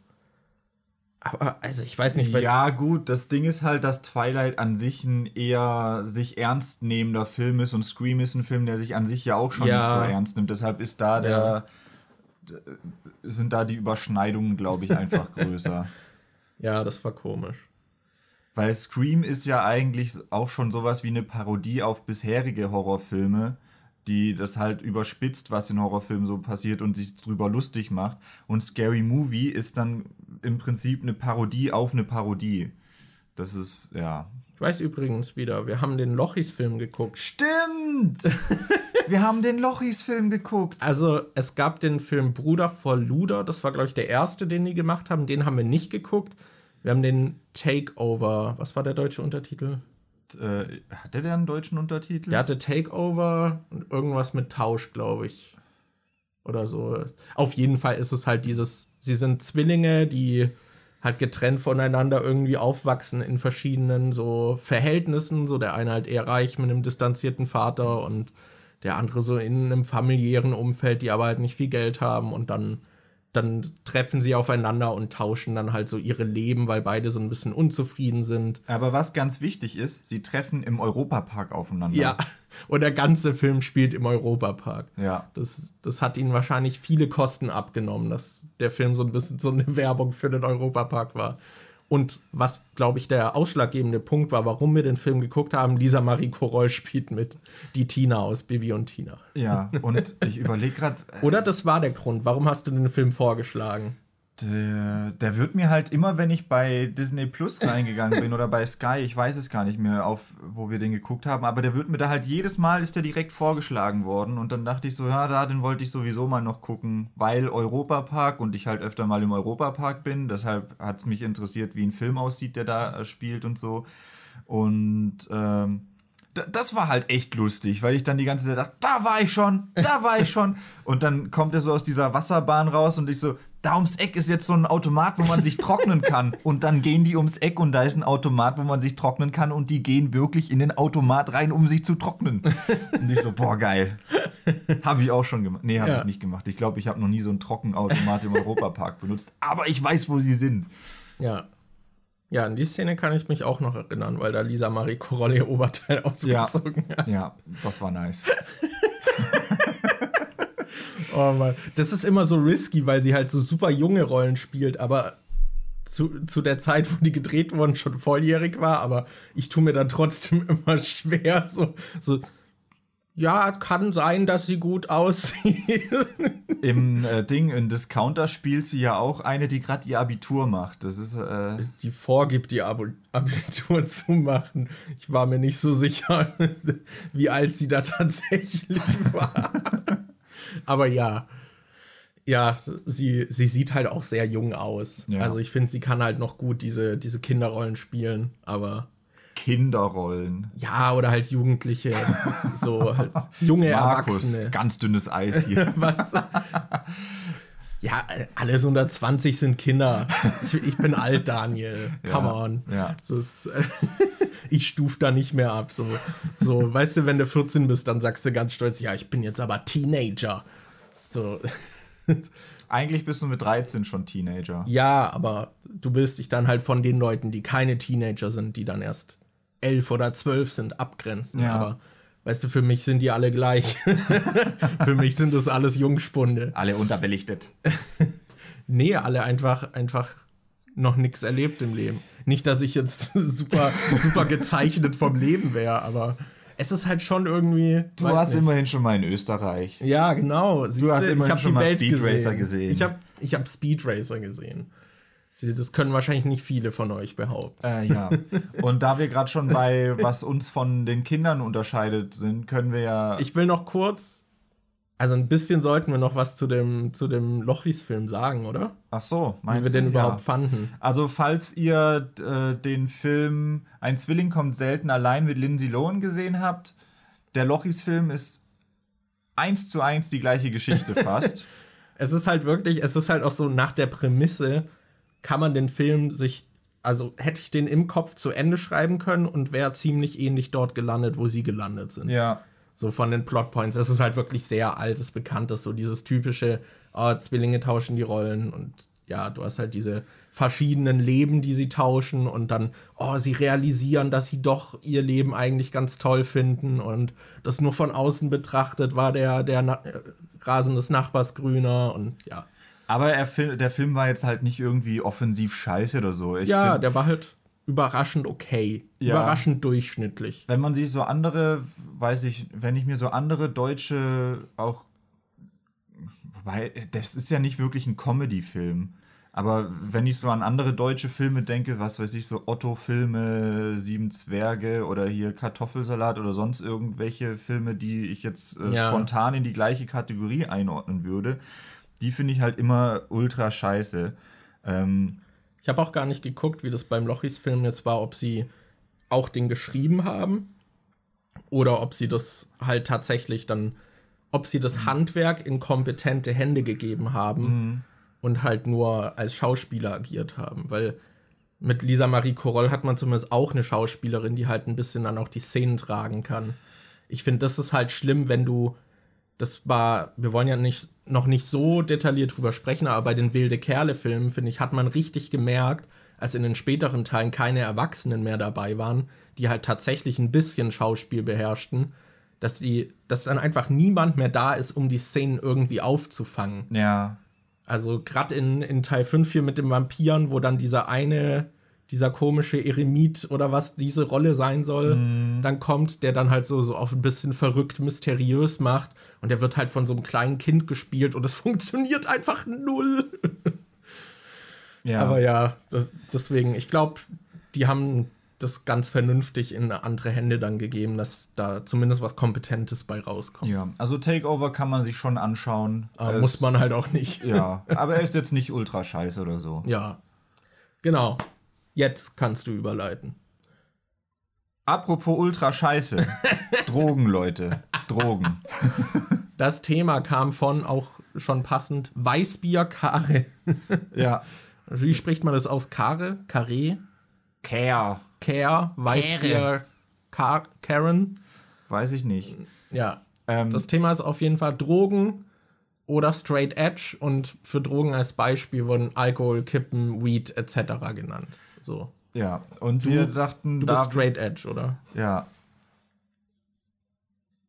Aber, also, ich weiß nicht. Ja, gut, das Ding ist halt, dass Twilight an sich ein eher sich ernst nehmender Film ist und Scream ist ein Film, der sich an sich ja auch schon ja. nicht so ernst nimmt. Deshalb ist da der. Ja. sind da die Überschneidungen, glaube ich, einfach größer. ja, das war komisch. Weil Scream ist ja eigentlich auch schon sowas wie eine Parodie auf bisherige Horrorfilme, die das halt überspitzt, was in Horrorfilmen so passiert und sich drüber lustig macht. Und Scary Movie ist dann im Prinzip eine Parodie auf eine Parodie. Das ist, ja. Ich weiß übrigens wieder, wir haben den Lochis-Film geguckt. Stimmt! wir haben den Lochis-Film geguckt. Also, es gab den Film Bruder vor Luder, das war, glaube ich, der erste, den die gemacht haben. Den haben wir nicht geguckt. Wir haben den Takeover. Was war der deutsche Untertitel? Äh, hatte der einen deutschen Untertitel? Der hatte Takeover und irgendwas mit Tausch, glaube ich. Oder so. Auf jeden Fall ist es halt dieses, sie sind Zwillinge, die halt getrennt voneinander irgendwie aufwachsen in verschiedenen so Verhältnissen. So der eine halt eher reich mit einem distanzierten Vater und der andere so in einem familiären Umfeld, die aber halt nicht viel Geld haben und dann dann treffen sie aufeinander und tauschen dann halt so ihre Leben, weil beide so ein bisschen unzufrieden sind. Aber was ganz wichtig ist, sie treffen im Europapark aufeinander. Ja, und der ganze Film spielt im Europapark. Ja. Das, das hat ihnen wahrscheinlich viele Kosten abgenommen, dass der Film so ein bisschen so eine Werbung für den Europapark war. Und was, glaube ich, der ausschlaggebende Punkt war, warum wir den Film geguckt haben, Lisa Marie Koroll spielt mit die Tina aus Bibi und Tina. Ja, und ich überlege gerade. Oder das war der Grund. Warum hast du den Film vorgeschlagen? Der, der, wird mir halt immer, wenn ich bei Disney Plus reingegangen bin oder bei Sky, ich weiß es gar nicht mehr, auf wo wir den geguckt haben, aber der wird mir da halt jedes Mal ist der direkt vorgeschlagen worden und dann dachte ich so, ja, da, den wollte ich sowieso mal noch gucken, weil Europapark und ich halt öfter mal im Europapark bin, deshalb hat es mich interessiert, wie ein Film aussieht, der da äh, spielt und so. Und ähm, das war halt echt lustig, weil ich dann die ganze Zeit dachte, da war ich schon, da war ich schon. Und dann kommt er so aus dieser Wasserbahn raus und ich so, da ums Eck ist jetzt so ein Automat, wo man sich trocknen kann. Und dann gehen die ums Eck und da ist ein Automat, wo man sich trocknen kann und die gehen wirklich in den Automat rein, um sich zu trocknen. Und ich so, boah, geil. Habe ich auch schon gemacht. Nee, habe ja. ich nicht gemacht. Ich glaube, ich habe noch nie so einen Trockenautomat im Europapark benutzt. Aber ich weiß, wo sie sind. Ja. Ja, an die Szene kann ich mich auch noch erinnern, weil da Lisa Marie Korolle ihr Oberteil ausgezogen ja. hat. Ja, das war nice. oh Mann. Das ist immer so risky, weil sie halt so super junge Rollen spielt, aber zu, zu der Zeit, wo die gedreht wurden, schon volljährig war, aber ich tue mir dann trotzdem immer schwer, so, so ja, kann sein, dass sie gut aussieht. Im äh, Ding, in Discounter spielt sie ja auch eine, die gerade ihr Abitur macht. Das ist. Äh die vorgibt, ihr Ab Abitur zu machen. Ich war mir nicht so sicher, wie alt sie da tatsächlich war. Aber ja. Ja, sie, sie sieht halt auch sehr jung aus. Ja. Also ich finde, sie kann halt noch gut diese, diese Kinderrollen spielen, aber Kinderrollen. Ja, oder halt Jugendliche, so halt junge Markus, Erwachsene. Ganz dünnes Eis hier. Was? Ja, alles unter 20 sind Kinder. Ich, ich bin alt, Daniel. Come ja, on. Ja. Ist, ich stuf da nicht mehr ab. So, so, weißt du, wenn du 14 bist, dann sagst du ganz stolz, ja, ich bin jetzt aber Teenager. So. Eigentlich bist du mit 13 schon Teenager. Ja, aber du willst dich dann halt von den Leuten, die keine Teenager sind, die dann erst elf oder zwölf sind, abgrenzen. Ja. Aber weißt du, für mich sind die alle gleich. für mich sind das alles Jungspunde. Alle unterbelichtet. nee, alle einfach, einfach noch nichts erlebt im Leben. Nicht, dass ich jetzt super, super gezeichnet vom Leben wäre, aber es ist halt schon irgendwie. Du warst immerhin schon mal in Österreich. Ja, genau. Siehst du hast immerhin ich hab schon mal Welt Speed gesehen. Racer gesehen. Ich habe ich hab Speed Racer gesehen. Das können wahrscheinlich nicht viele von euch behaupten. Äh, ja. Und da wir gerade schon bei was uns von den Kindern unterscheidet sind, können wir ja. Ich will noch kurz also ein bisschen sollten wir noch was zu dem, zu dem Lochis-Film sagen, oder? Ach so, meinst Wie wir den überhaupt ja. fanden. Also falls ihr äh, den Film Ein Zwilling kommt selten allein mit Lindsay Lohan gesehen habt, der Lochis-Film ist eins zu eins die gleiche Geschichte fast. es ist halt wirklich, es ist halt auch so nach der Prämisse, kann man den Film sich, also hätte ich den im Kopf zu Ende schreiben können und wäre ziemlich ähnlich dort gelandet, wo sie gelandet sind. Ja. So von den Plotpoints. Es ist halt wirklich sehr altes, bekanntes, so dieses typische, oh, Zwillinge tauschen die Rollen und ja, du hast halt diese verschiedenen Leben, die sie tauschen und dann, oh, sie realisieren, dass sie doch ihr Leben eigentlich ganz toll finden und das nur von außen betrachtet war der, der Na Rasen des Nachbars grüner und ja. Aber er, der Film war jetzt halt nicht irgendwie offensiv scheiße oder so. Ich ja, der war halt überraschend okay. Ja. Überraschend durchschnittlich. Wenn man sich so andere, weiß ich, wenn ich mir so andere deutsche auch. Wobei, das ist ja nicht wirklich ein Comedy-Film. Aber wenn ich so an andere deutsche Filme denke, was weiß ich, so Otto-Filme, Sieben Zwerge oder hier Kartoffelsalat oder sonst irgendwelche Filme, die ich jetzt äh, ja. spontan in die gleiche Kategorie einordnen würde, die finde ich halt immer ultra scheiße. Ähm, ich habe auch gar nicht geguckt, wie das beim Lochis-Film jetzt war, ob sie auch den geschrieben haben oder ob sie das halt tatsächlich dann, ob sie das Handwerk in kompetente Hände gegeben haben mhm. und halt nur als Schauspieler agiert haben. Weil mit Lisa Marie Koroll hat man zumindest auch eine Schauspielerin, die halt ein bisschen dann auch die Szenen tragen kann. Ich finde, das ist halt schlimm, wenn du das war, wir wollen ja nicht, noch nicht so detailliert drüber sprechen, aber bei den Wilde Kerle-Filmen, finde ich, hat man richtig gemerkt, als in den späteren Teilen keine Erwachsenen mehr dabei waren, die halt tatsächlich ein bisschen Schauspiel beherrschten, dass die, dass dann einfach niemand mehr da ist, um die Szenen irgendwie aufzufangen. Ja. Also gerade in, in Teil 5 hier mit den Vampiren, wo dann dieser eine dieser komische Eremit oder was diese Rolle sein soll, mm. dann kommt, der dann halt so, so auf ein bisschen verrückt, mysteriös macht. Und der wird halt von so einem kleinen Kind gespielt und es funktioniert einfach null. ja. Aber ja, das, deswegen, ich glaube, die haben das ganz vernünftig in andere Hände dann gegeben, dass da zumindest was Kompetentes bei rauskommt. Ja, also Takeover kann man sich schon anschauen. Aber muss man halt auch nicht. Ja, aber er ist jetzt nicht ultra scheiße oder so. Ja, genau. Jetzt kannst du überleiten. Apropos ultra scheiße. Drogen, Leute. Drogen. das Thema kam von auch schon passend Weißbier Kare. ja. Wie spricht man das aus? Kare? Kare? Care. Care. Weißbier Kar Karen? Weiß ich nicht. Ja. Ähm, das Thema ist auf jeden Fall Drogen oder Straight Edge und für Drogen als Beispiel wurden Alkohol, Kippen, Weed etc. genannt. So. Ja, und du, wir dachten, du bist Straight Edge, oder? Ja.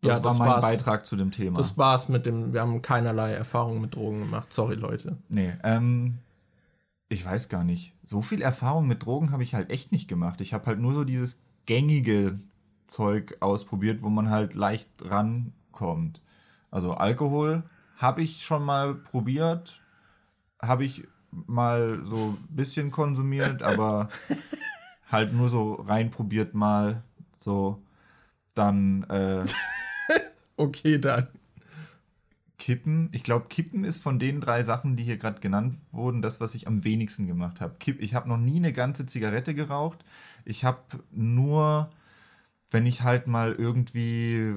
Das ja, war das mein war's. Beitrag zu dem Thema. Das war's mit dem, wir haben keinerlei Erfahrung mit Drogen gemacht. Sorry, Leute. Nee, ähm, ich weiß gar nicht. So viel Erfahrung mit Drogen habe ich halt echt nicht gemacht. Ich habe halt nur so dieses gängige Zeug ausprobiert, wo man halt leicht rankommt. Also Alkohol habe ich schon mal probiert, habe ich mal so ein bisschen konsumiert, aber halt nur so reinprobiert mal. So, dann. Äh, okay, dann. Kippen. Ich glaube, Kippen ist von den drei Sachen, die hier gerade genannt wurden, das, was ich am wenigsten gemacht habe. Ich habe noch nie eine ganze Zigarette geraucht. Ich habe nur, wenn ich halt mal irgendwie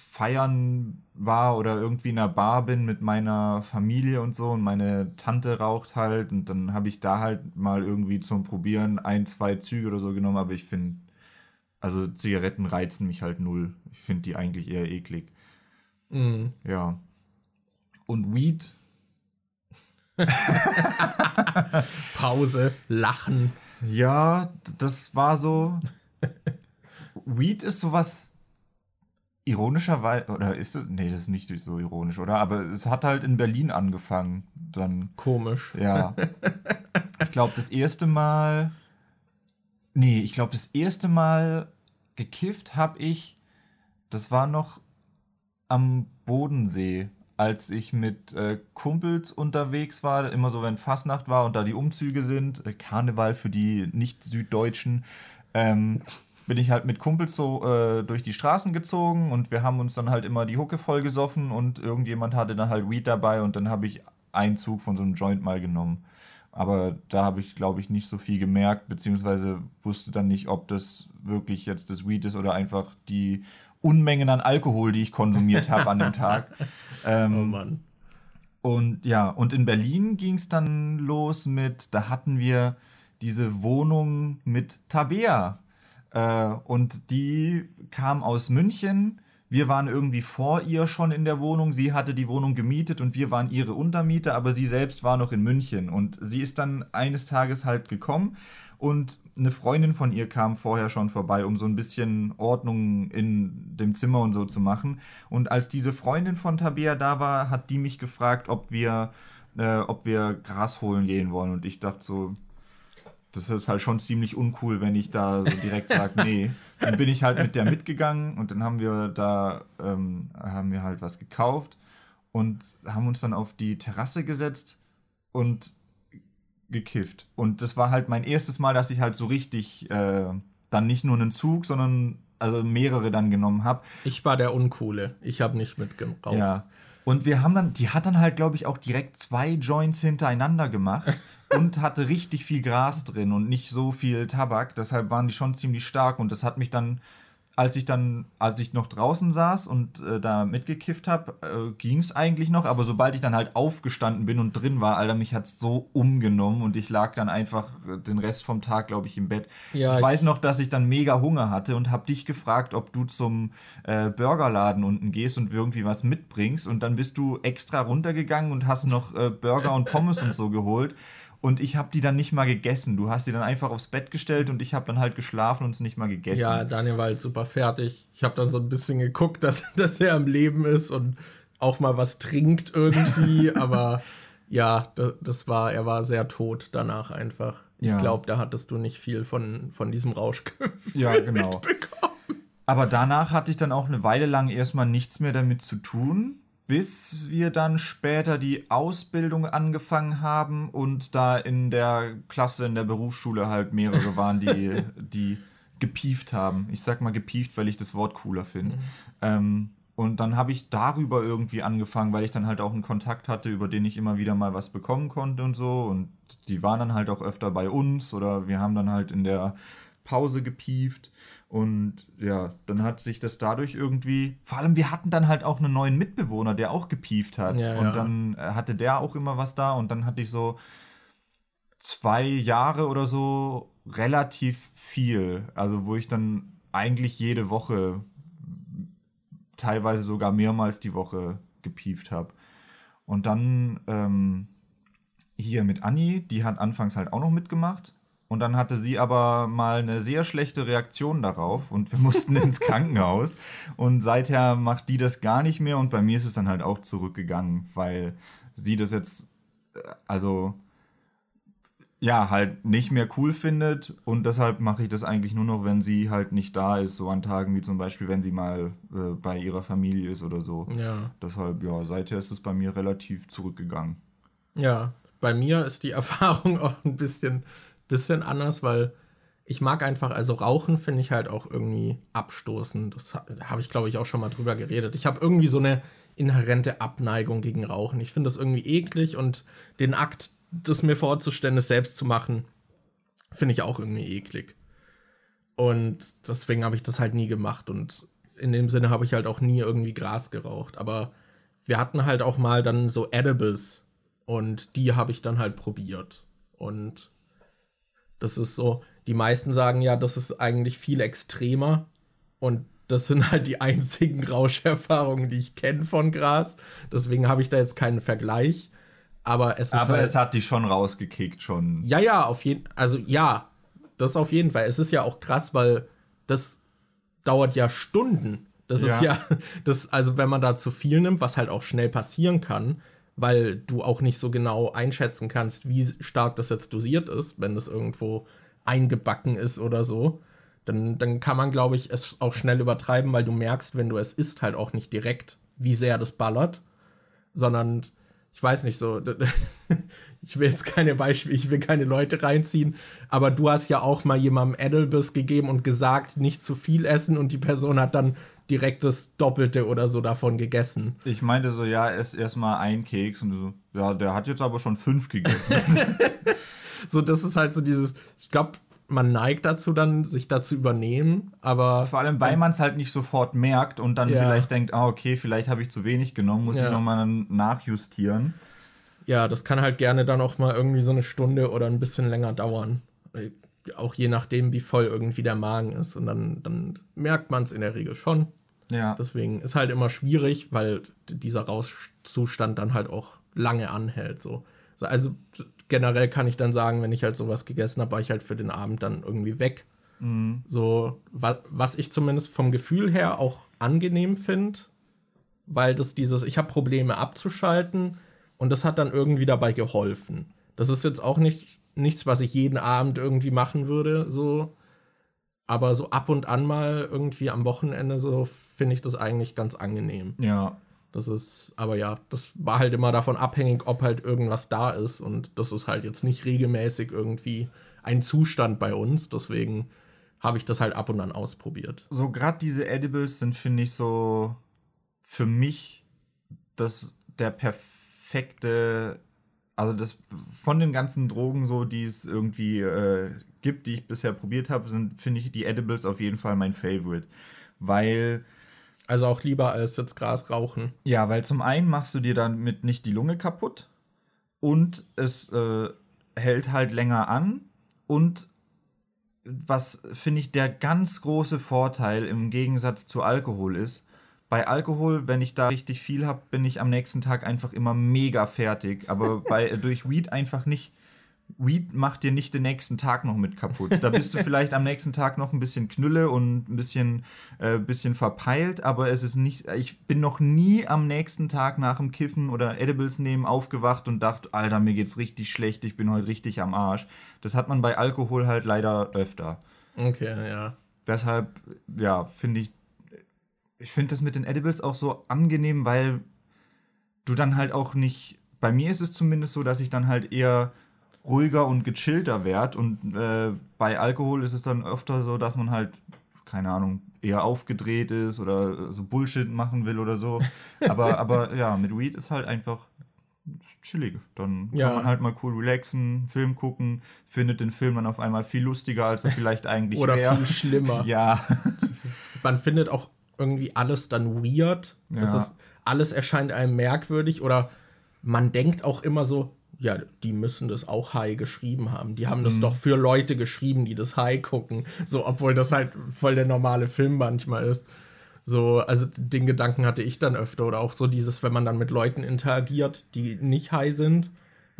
feiern war oder irgendwie in einer Bar bin mit meiner Familie und so und meine Tante raucht halt und dann habe ich da halt mal irgendwie zum Probieren ein, zwei Züge oder so genommen, aber ich finde, also Zigaretten reizen mich halt null. Ich finde die eigentlich eher eklig. Mhm. Ja. Und Weed. Pause, Lachen. Ja, das war so. Weed ist sowas Ironischerweise, oder ist es? Nee, das ist nicht so ironisch, oder? Aber es hat halt in Berlin angefangen. Dann. Komisch. Ja. ich glaube, das erste Mal. Nee, ich glaube, das erste Mal gekifft habe ich. Das war noch am Bodensee, als ich mit äh, Kumpels unterwegs war. Immer so, wenn Fastnacht war und da die Umzüge sind. Äh, Karneval für die Nicht-Süddeutschen. Ähm, bin ich halt mit Kumpels so äh, durch die Straßen gezogen und wir haben uns dann halt immer die Hucke voll gesoffen und irgendjemand hatte dann halt Weed dabei und dann habe ich einen Zug von so einem Joint mal genommen. Aber da habe ich, glaube ich, nicht so viel gemerkt, beziehungsweise wusste dann nicht, ob das wirklich jetzt das Weed ist oder einfach die Unmengen an Alkohol, die ich konsumiert habe an dem Tag. Ähm, oh Mann. Und ja, und in Berlin ging es dann los mit, da hatten wir diese Wohnung mit Tabea. Äh, und die kam aus München. Wir waren irgendwie vor ihr schon in der Wohnung. Sie hatte die Wohnung gemietet und wir waren ihre Untermieter, aber sie selbst war noch in München. Und sie ist dann eines Tages halt gekommen und eine Freundin von ihr kam vorher schon vorbei, um so ein bisschen Ordnung in dem Zimmer und so zu machen. Und als diese Freundin von Tabea da war, hat die mich gefragt, ob wir, äh, ob wir Gras holen gehen wollen. Und ich dachte so, das ist halt schon ziemlich uncool, wenn ich da so direkt sage, nee. Dann bin ich halt mit der mitgegangen und dann haben wir da, ähm, haben wir halt was gekauft und haben uns dann auf die Terrasse gesetzt und gekifft. Und das war halt mein erstes Mal, dass ich halt so richtig äh, dann nicht nur einen Zug, sondern also mehrere dann genommen habe. Ich war der Uncoole. Ich habe nicht mitgeraucht. Ja. Und wir haben dann, die hat dann halt, glaube ich, auch direkt zwei Joints hintereinander gemacht und hatte richtig viel Gras drin und nicht so viel Tabak. Deshalb waren die schon ziemlich stark und das hat mich dann als ich dann, als ich noch draußen saß und äh, da mitgekifft habe, äh, ging es eigentlich noch, aber sobald ich dann halt aufgestanden bin und drin war, Alter, mich hat es so umgenommen und ich lag dann einfach äh, den Rest vom Tag, glaube ich, im Bett. Ja, ich, ich, weiß noch, dass ich dann mega Hunger hatte und habe dich gefragt, ob du zum äh, Burgerladen unten gehst und irgendwie was mitbringst und dann bist du extra runtergegangen und hast noch äh, Burger und Pommes und so geholt und ich habe die dann nicht mal gegessen. Du hast die dann einfach aufs Bett gestellt und ich habe dann halt geschlafen und es nicht mal gegessen. Ja, Daniel war halt super fertig. Ich habe dann so ein bisschen geguckt, dass, dass er am Leben ist und auch mal was trinkt irgendwie. aber ja, das, das, war, er war sehr tot danach einfach. Ja. Ich glaube, da hattest du nicht viel von, von diesem Rauschgefühl ja, genau. mitbekommen. Aber danach hatte ich dann auch eine Weile lang erstmal nichts mehr damit zu tun bis wir dann später die Ausbildung angefangen haben und da in der Klasse in der Berufsschule halt mehrere waren, die, die gepieft haben. Ich sag mal gepieft, weil ich das Wort cooler finde. Mhm. Ähm, und dann habe ich darüber irgendwie angefangen, weil ich dann halt auch einen Kontakt hatte, über den ich immer wieder mal was bekommen konnte und so. Und die waren dann halt auch öfter bei uns oder wir haben dann halt in der Pause gepieft. Und ja, dann hat sich das dadurch irgendwie. Vor allem, wir hatten dann halt auch einen neuen Mitbewohner, der auch gepieft hat. Ja, und ja. dann äh, hatte der auch immer was da. Und dann hatte ich so zwei Jahre oder so relativ viel. Also, wo ich dann eigentlich jede Woche, teilweise sogar mehrmals die Woche gepieft habe. Und dann ähm, hier mit Anni, die hat anfangs halt auch noch mitgemacht. Und dann hatte sie aber mal eine sehr schlechte Reaktion darauf und wir mussten ins Krankenhaus. Und seither macht die das gar nicht mehr und bei mir ist es dann halt auch zurückgegangen, weil sie das jetzt, äh, also ja, halt nicht mehr cool findet und deshalb mache ich das eigentlich nur noch, wenn sie halt nicht da ist, so an Tagen wie zum Beispiel, wenn sie mal äh, bei ihrer Familie ist oder so. Ja. Deshalb, ja, seither ist es bei mir relativ zurückgegangen. Ja, bei mir ist die Erfahrung auch ein bisschen bisschen anders, weil ich mag einfach, also Rauchen finde ich halt auch irgendwie abstoßend. Das habe ich, glaube ich, auch schon mal drüber geredet. Ich habe irgendwie so eine inhärente Abneigung gegen Rauchen. Ich finde das irgendwie eklig und den Akt, das mir vorzustellen, es selbst zu machen, finde ich auch irgendwie eklig. Und deswegen habe ich das halt nie gemacht und in dem Sinne habe ich halt auch nie irgendwie Gras geraucht. Aber wir hatten halt auch mal dann so Edibles und die habe ich dann halt probiert. Und das ist so, die meisten sagen ja, das ist eigentlich viel extremer. Und das sind halt die einzigen Rauscherfahrungen, die ich kenne von Gras. Deswegen habe ich da jetzt keinen Vergleich. Aber es ist Aber halt, es hat dich schon rausgekickt, schon. Ja, ja, auf jeden Also ja, das auf jeden Fall. Es ist ja auch krass, weil das dauert ja Stunden. Das ja. ist ja, das, also wenn man da zu viel nimmt, was halt auch schnell passieren kann, weil du auch nicht so genau einschätzen kannst, wie stark das jetzt dosiert ist, wenn das irgendwo eingebacken ist oder so. Dann, dann kann man, glaube ich, es auch schnell übertreiben, weil du merkst, wenn du es isst, halt auch nicht direkt, wie sehr das ballert, sondern ich weiß nicht so. ich will jetzt keine Beispiele, ich will keine Leute reinziehen, aber du hast ja auch mal jemandem Edelbiss gegeben und gesagt, nicht zu viel essen und die Person hat dann direkt das Doppelte oder so davon gegessen. Ich meinte so, ja, ess erstmal ein Keks und so, ja, der hat jetzt aber schon fünf gegessen. so, das ist halt so dieses, ich glaube, man neigt dazu dann, sich da zu übernehmen, aber. Vor allem, weil man es halt nicht sofort merkt und dann ja. vielleicht denkt, ah, okay, vielleicht habe ich zu wenig genommen, muss ja. ich nochmal nachjustieren. Ja, das kann halt gerne dann auch mal irgendwie so eine Stunde oder ein bisschen länger dauern. Auch je nachdem, wie voll irgendwie der Magen ist. Und dann, dann merkt man es in der Regel schon. Ja. Deswegen ist halt immer schwierig, weil dieser Rauszustand dann halt auch lange anhält. So. so. also generell kann ich dann sagen, wenn ich halt sowas gegessen habe, war ich halt für den Abend dann irgendwie weg. Mhm. So, was, was ich zumindest vom Gefühl her auch angenehm finde, weil das dieses, ich habe Probleme abzuschalten und das hat dann irgendwie dabei geholfen. Das ist jetzt auch nicht, nichts, was ich jeden Abend irgendwie machen würde, so aber so ab und an mal irgendwie am Wochenende so finde ich das eigentlich ganz angenehm. Ja. Das ist, aber ja, das war halt immer davon abhängig, ob halt irgendwas da ist. Und das ist halt jetzt nicht regelmäßig irgendwie ein Zustand bei uns. Deswegen habe ich das halt ab und an ausprobiert. So, gerade diese Edibles sind, finde ich, so für mich das der perfekte, also das von den ganzen Drogen so, die es irgendwie äh, gibt, die ich bisher probiert habe, sind, finde ich, die Edibles auf jeden Fall mein Favorite. Weil. Also auch lieber als jetzt Gras rauchen. Ja, weil zum einen machst du dir damit nicht die Lunge kaputt und es äh, hält halt länger an und was finde ich der ganz große Vorteil im Gegensatz zu Alkohol ist, bei Alkohol, wenn ich da richtig viel habe, bin ich am nächsten Tag einfach immer mega fertig, aber bei durch Weed einfach nicht. Weed macht dir nicht den nächsten Tag noch mit kaputt. Da bist du vielleicht am nächsten Tag noch ein bisschen knülle und ein bisschen, äh, bisschen verpeilt, aber es ist nicht, ich bin noch nie am nächsten Tag nach dem Kiffen oder Edibles nehmen aufgewacht und dachte, Alter, mir geht's richtig schlecht, ich bin heute richtig am Arsch. Das hat man bei Alkohol halt leider öfter. Okay, ja. Deshalb, ja, finde ich, ich finde das mit den Edibles auch so angenehm, weil du dann halt auch nicht, bei mir ist es zumindest so, dass ich dann halt eher ruhiger und gechillter werd. Und äh, bei Alkohol ist es dann öfter so, dass man halt, keine Ahnung, eher aufgedreht ist oder so Bullshit machen will oder so. Aber, aber ja, mit Weed ist halt einfach chillig. Dann ja. kann man halt mal cool relaxen, Film gucken, findet den Film dann auf einmal viel lustiger, als er vielleicht eigentlich Oder wär. viel schlimmer. ja. Man findet auch irgendwie alles dann weird. Ja. Es ist, alles erscheint einem merkwürdig oder man denkt auch immer so, ja, die müssen das auch High geschrieben haben. Die haben das mhm. doch für Leute geschrieben, die das High gucken. So, obwohl das halt voll der normale Film manchmal ist. So, also den Gedanken hatte ich dann öfter. Oder auch so dieses, wenn man dann mit Leuten interagiert, die nicht high sind.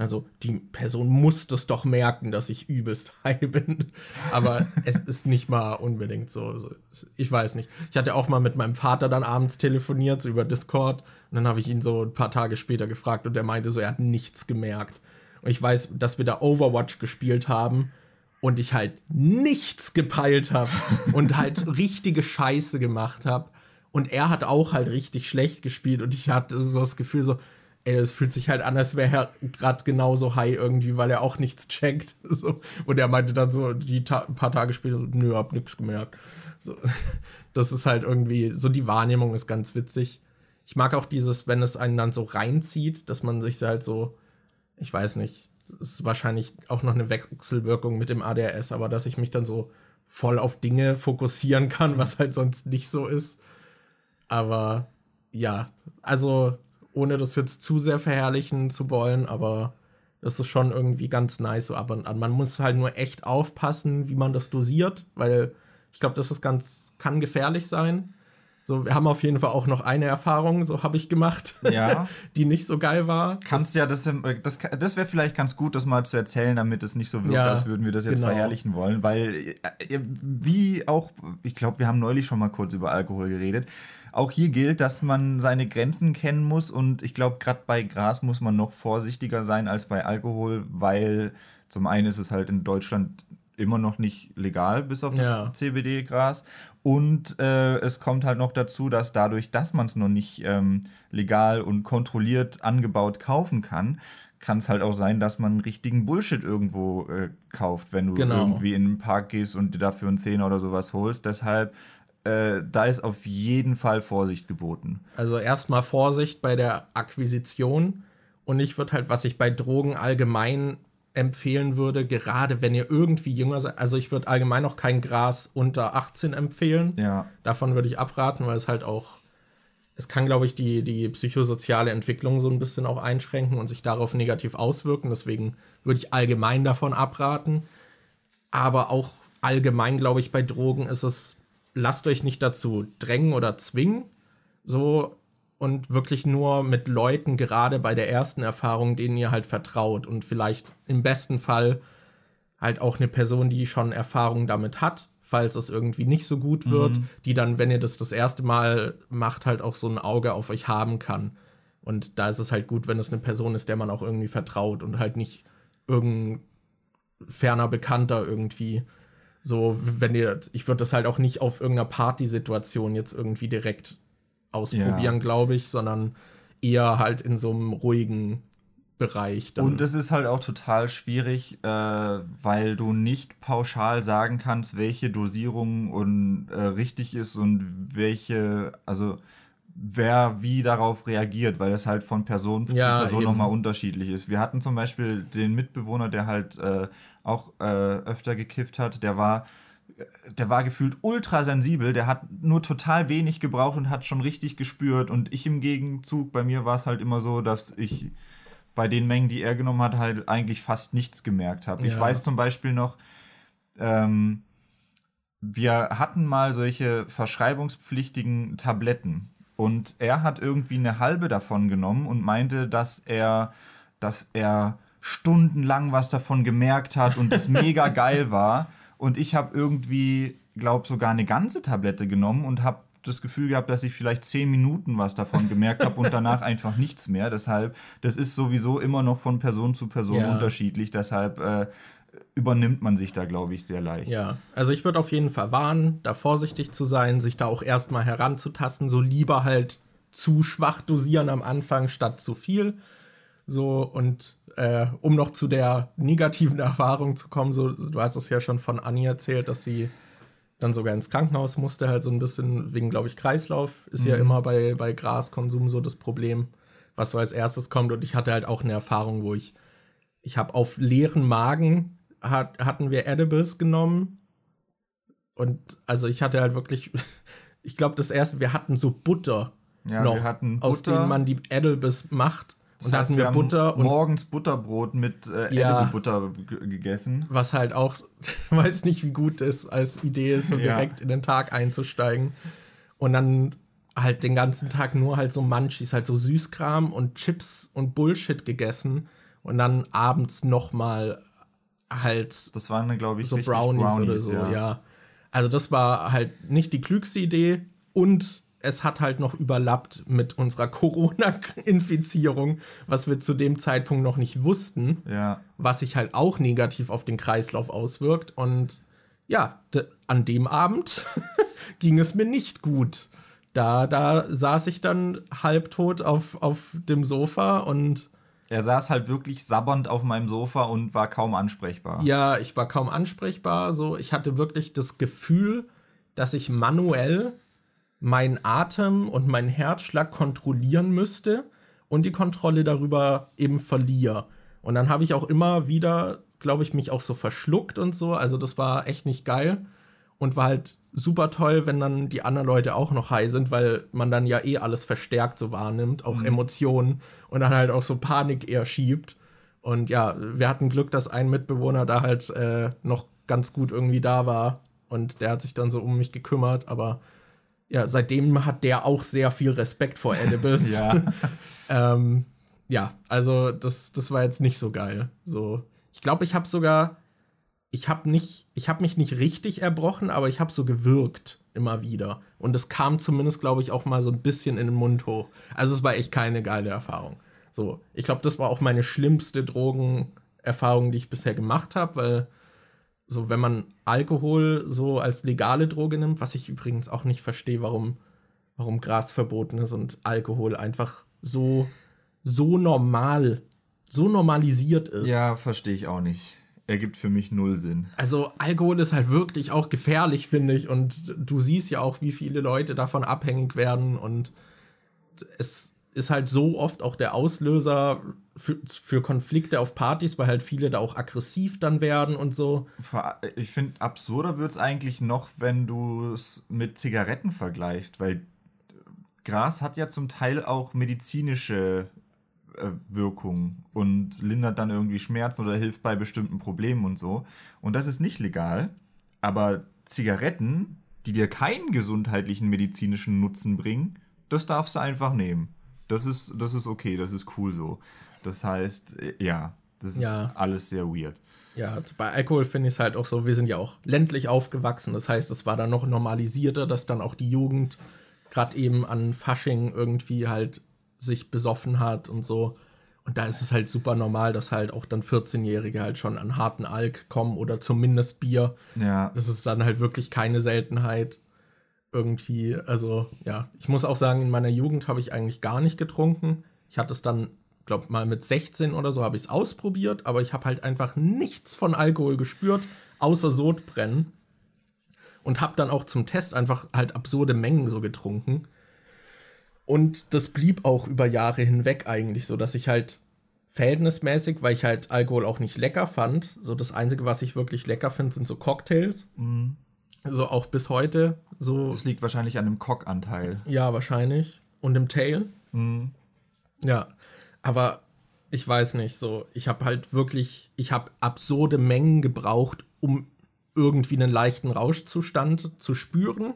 Also, die Person muss das doch merken, dass ich übelst high bin. Aber es ist nicht mal unbedingt so. Ich weiß nicht. Ich hatte auch mal mit meinem Vater dann abends telefoniert, so über Discord. Und dann habe ich ihn so ein paar Tage später gefragt und er meinte so, er hat nichts gemerkt. Und ich weiß, dass wir da Overwatch gespielt haben und ich halt nichts gepeilt habe und halt richtige Scheiße gemacht habe. Und er hat auch halt richtig schlecht gespielt und ich hatte so das Gefühl so, ey, es fühlt sich halt an, als wäre er gerade genauso high irgendwie, weil er auch nichts checkt. So. Und er meinte dann so, die ta paar Tage später so, nö, hab nichts gemerkt. So. Das ist halt irgendwie, so die Wahrnehmung ist ganz witzig ich mag auch dieses, wenn es einen dann so reinzieht, dass man sich halt so, ich weiß nicht, ist wahrscheinlich auch noch eine Wechselwirkung mit dem ADHS, aber dass ich mich dann so voll auf Dinge fokussieren kann, was halt sonst nicht so ist. Aber ja, also ohne das jetzt zu sehr verherrlichen zu wollen, aber das ist schon irgendwie ganz nice so ab und an. Man muss halt nur echt aufpassen, wie man das dosiert, weil ich glaube, das ist ganz, kann gefährlich sein So, wir haben auf jeden Fall auch noch eine Erfahrung, so habe ich gemacht, Ja. die nicht so geil war. Kannst ja, das, das, das wäre vielleicht ganz gut, das mal zu erzählen, damit es nicht so wirkt, Ja, als würden wir das jetzt genau. verherrlichen wollen. Weil, äh, wie auch, ich glaube, wir haben neulich schon mal kurz über Alkohol geredet. Auch hier gilt, dass man seine Grenzen kennen muss und ich glaube, gerade bei Gras muss man noch vorsichtiger sein als bei Alkohol, weil zum einen ist es halt in Deutschland immer noch nicht legal, bis auf das Ja. CBD-Gras. Und äh, es kommt halt noch dazu, dass dadurch, dass man es noch nicht ähm, legal und kontrolliert angebaut kaufen kann, kann es halt auch sein, dass man richtigen Bullshit irgendwo äh, kauft, wenn du Genau. irgendwie in den Park gehst und dir dafür einen Zehner oder sowas holst. Deshalb, äh, da ist auf jeden Fall Vorsicht geboten. Also erstmal Vorsicht bei der Akquisition. Und ich würde halt, was ich bei Drogen allgemein empfehlen würde, gerade wenn ihr irgendwie jünger seid, also ich würde allgemein auch kein Gras unter 18 empfehlen. Ja. Davon würde ich abraten, weil es halt auch, es kann, glaube ich, die, die psychosoziale Entwicklung so ein bisschen auch einschränken und sich darauf negativ auswirken. Deswegen würde ich allgemein davon abraten. Aber auch allgemein, glaube ich, bei Drogen ist es, lasst euch nicht dazu drängen oder zwingen. So und wirklich nur mit Leuten, gerade bei der ersten Erfahrung, denen ihr halt vertraut und vielleicht im besten Fall halt auch eine Person, die schon Erfahrung damit hat, falls es irgendwie nicht so gut wird, die dann, wenn ihr das das erste Mal macht, halt auch so ein Auge auf euch haben kann. Und da ist es halt gut, wenn es eine Person ist, der man auch irgendwie vertraut und halt nicht irgendein ferner Bekannter irgendwie. So, wenn ihr, ich würde das halt auch nicht auf irgendeiner Partysituation jetzt irgendwie direkt ausprobieren, Ja. glaube ich, sondern eher halt in so einem ruhigen Bereich. Dann. Und es ist halt auch total schwierig, äh, weil du nicht pauschal sagen kannst, welche Dosierung und äh, richtig ist und welche, also wer wie darauf reagiert, weil das halt von Person Ja, zu Person nochmal unterschiedlich ist. Wir hatten zum Beispiel den Mitbewohner, der halt äh, auch äh, öfter gekifft hat, der war der war gefühlt ultra sensibel, der hat nur total wenig gebraucht und hat schon richtig gespürt. Und ich im Gegenzug, bei mir war es halt immer so, dass ich bei den Mengen, die er genommen hat, halt eigentlich fast nichts gemerkt habe. Ich Ja. weiß zum Beispiel noch, ähm, wir hatten mal solche verschreibungspflichtigen Tabletten und er hat irgendwie eine halbe davon genommen und meinte, dass er, dass er stundenlang was davon gemerkt hat und es mega geil war. Und ich habe irgendwie, glaube sogar eine ganze Tablette genommen und habe das Gefühl gehabt, dass ich vielleicht zehn Minuten was davon gemerkt habe und danach einfach nichts mehr. Deshalb, das ist sowieso immer noch von Person zu Person Ja. unterschiedlich. Deshalb äh, übernimmt man sich da, glaube ich, sehr leicht. Ja, also ich würde auf jeden Fall warnen, da vorsichtig zu sein, sich da auch erstmal heranzutasten, so lieber halt zu schwach dosieren am Anfang statt zu viel. So, und äh, um noch zu der negativen Erfahrung zu kommen, so, du hast es ja schon von Anni erzählt, dass sie dann sogar ins Krankenhaus musste, halt so ein bisschen wegen, glaube ich, Kreislauf. Ist ja immer bei, bei Graskonsum so das Problem, was so als erstes kommt. Und ich hatte halt auch eine Erfahrung, wo ich, ich habe auf leeren Magen, hat, hatten wir Edibles genommen. Und also ich hatte halt wirklich, ich glaube, das erste, wir hatten so Butter Ja, noch, aus Butter. denen man die Edibles macht. Das und da heißt, hatten wir, haben Butter und morgens Butterbrot mit äh, Ja. Butter gegessen. was halt auch, weiß nicht, wie gut es als Idee ist, so Ja. direkt in den Tag einzusteigen. Und dann halt den ganzen Tag nur halt so Munchies, halt so Süßkram und Chips und Bullshit gegessen. Und dann abends noch mal halt Das waren, glaube ich, so richtig Brownies, oder so, ja. Also das war halt nicht die klügste Idee und es hat halt noch überlappt mit unserer Corona-Infizierung, was wir zu dem Zeitpunkt noch nicht wussten, Ja. was sich halt auch negativ auf den Kreislauf auswirkt. Und ja, an dem Abend ging es mir nicht gut. Da, da saß ich dann halbtot auf, auf dem Sofa und Er saß halt wirklich sabbernd auf meinem Sofa und war kaum ansprechbar. Ja, ich war kaum ansprechbar. So, ich hatte wirklich das Gefühl, dass ich manuell meinen Atem und meinen Herzschlag kontrollieren müsste und die Kontrolle darüber eben verliere. Und dann habe ich auch immer wieder, glaube ich, mich auch so verschluckt und so. Also das war echt nicht geil und war halt super toll, wenn dann die anderen Leute auch noch high sind, weil man dann ja eh alles verstärkt so wahrnimmt, auch Emotionen und dann halt auch so Panik eher schiebt. Und ja, wir hatten Glück, dass ein Mitbewohner da halt äh, noch ganz gut irgendwie da war und der hat sich dann so um mich gekümmert, aber ja, seitdem hat der auch sehr viel Respekt vor Edibles. Ja. ähm, ja, also das, das war jetzt nicht so geil. So, ich glaube, ich habe sogar, ich habe nicht, ich habe mich nicht richtig erbrochen, aber ich habe so gewirkt immer wieder. Und es kam zumindest, glaube ich, auch mal so ein bisschen in den Mund hoch. Also es war echt keine geile Erfahrung. So, ich glaube, das war auch meine schlimmste Drogenerfahrung, die ich bisher gemacht habe, weil so, wenn man Alkohol so als legale Droge nimmt, was ich übrigens auch nicht verstehe, warum, warum Gras verboten ist und Alkohol einfach so, so normal, so normalisiert ist. Ja, verstehe ich auch nicht. Ergibt für mich null Sinn. Also Alkohol ist halt wirklich auch gefährlich, finde ich. Und du siehst ja auch, wie viele Leute davon abhängig werden. Und es ist halt so oft auch der Auslöser für, für Konflikte auf Partys, weil halt viele da auch aggressiv dann werden und so. Ich finde, absurder wird es eigentlich noch, wenn du es mit Zigaretten vergleichst, weil Gras hat ja zum Teil auch medizinische äh, Wirkung und lindert dann irgendwie Schmerzen oder hilft bei bestimmten Problemen und so. Und das ist nicht legal, aber Zigaretten, die dir keinen gesundheitlichen medizinischen Nutzen bringen, das darfst du einfach nehmen. Das ist, das ist okay, das ist cool so. Das heißt, ja, das ist Ja. alles sehr weird. Ja, bei Alkohol finde ich es halt auch so, wir sind ja auch ländlich aufgewachsen. Das heißt, es war dann noch normalisierter, dass dann auch die Jugend gerade eben an Fasching irgendwie halt sich besoffen hat und so. Und da ist es halt super normal, dass halt auch dann 14-Jährige halt schon an harten Alk kommen oder zumindest Bier. Ja, Das ist dann halt wirklich keine Seltenheit. Irgendwie, also ja, ich muss auch sagen, in meiner Jugend habe ich eigentlich gar nicht getrunken. Ich hatte es dann, glaube mal mit 16 oder so habe ich es ausprobiert, aber ich habe halt einfach nichts von Alkohol gespürt, außer Sodbrennen. Und habe dann auch zum Test einfach halt absurde Mengen so getrunken. Und das blieb auch über Jahre hinweg eigentlich so, dass ich halt verhältnismäßig, weil ich halt Alkohol auch nicht lecker fand. So das Einzige, was ich wirklich lecker finde, sind so Cocktails. So auch bis heute. So, das liegt wahrscheinlich an dem Cock-Anteil. ja, wahrscheinlich. Und im Tail. Mhm. Ja. Aber ich weiß nicht, so, ich habe halt wirklich, ich habe absurde Mengen gebraucht, um irgendwie einen leichten Rauschzustand zu spüren.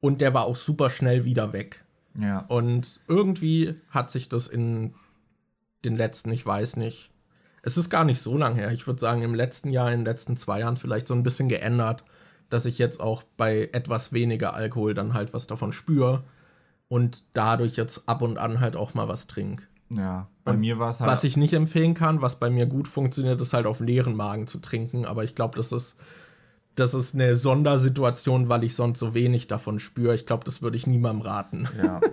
Und der war auch super schnell wieder weg. Ja. Und irgendwie hat sich das in den letzten, ich weiß nicht, es ist gar nicht so lang her. Ich würde sagen, im letzten Jahr, in den letzten zwei Jahren vielleicht so ein bisschen geändert, dass ich jetzt auch bei etwas weniger Alkohol dann halt was davon spüre und dadurch jetzt ab und an halt auch mal was trinke. Ja. Bei mir war es halt. Was ich nicht empfehlen kann, was bei mir gut funktioniert, ist halt auf leeren Magen zu trinken. Aber ich glaube, das ist, das ist eine Sondersituation, weil ich sonst so wenig davon spüre. Ich glaube, das würde ich niemandem raten. Ja.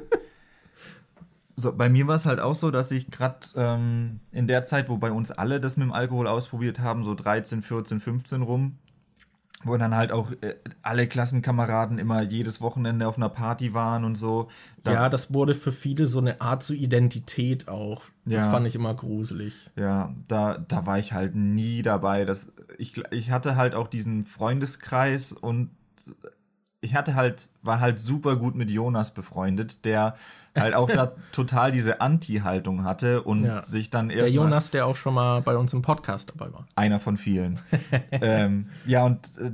So, bei mir war es halt auch so, dass ich gerade ähm, in der Zeit, wo bei uns alle das mit dem Alkohol ausprobiert haben, so 13, 14, 15 rum, wo dann halt auch äh, alle Klassenkameraden immer jedes Wochenende auf einer Party waren und so. Da, ja, das wurde für viele so eine Art zu Identität auch. Das Ja. fand ich immer gruselig. Ja, da, da war ich halt nie dabei. Das, ich, ich hatte halt auch diesen Freundeskreis und ich hatte halt, war halt super gut mit Jonas befreundet, der halt auch da total diese Anti-Haltung hatte und Ja. sich dann Der erst Jonas, der auch schon mal bei uns im Podcast dabei war. einer von vielen. ähm, ja, und äh,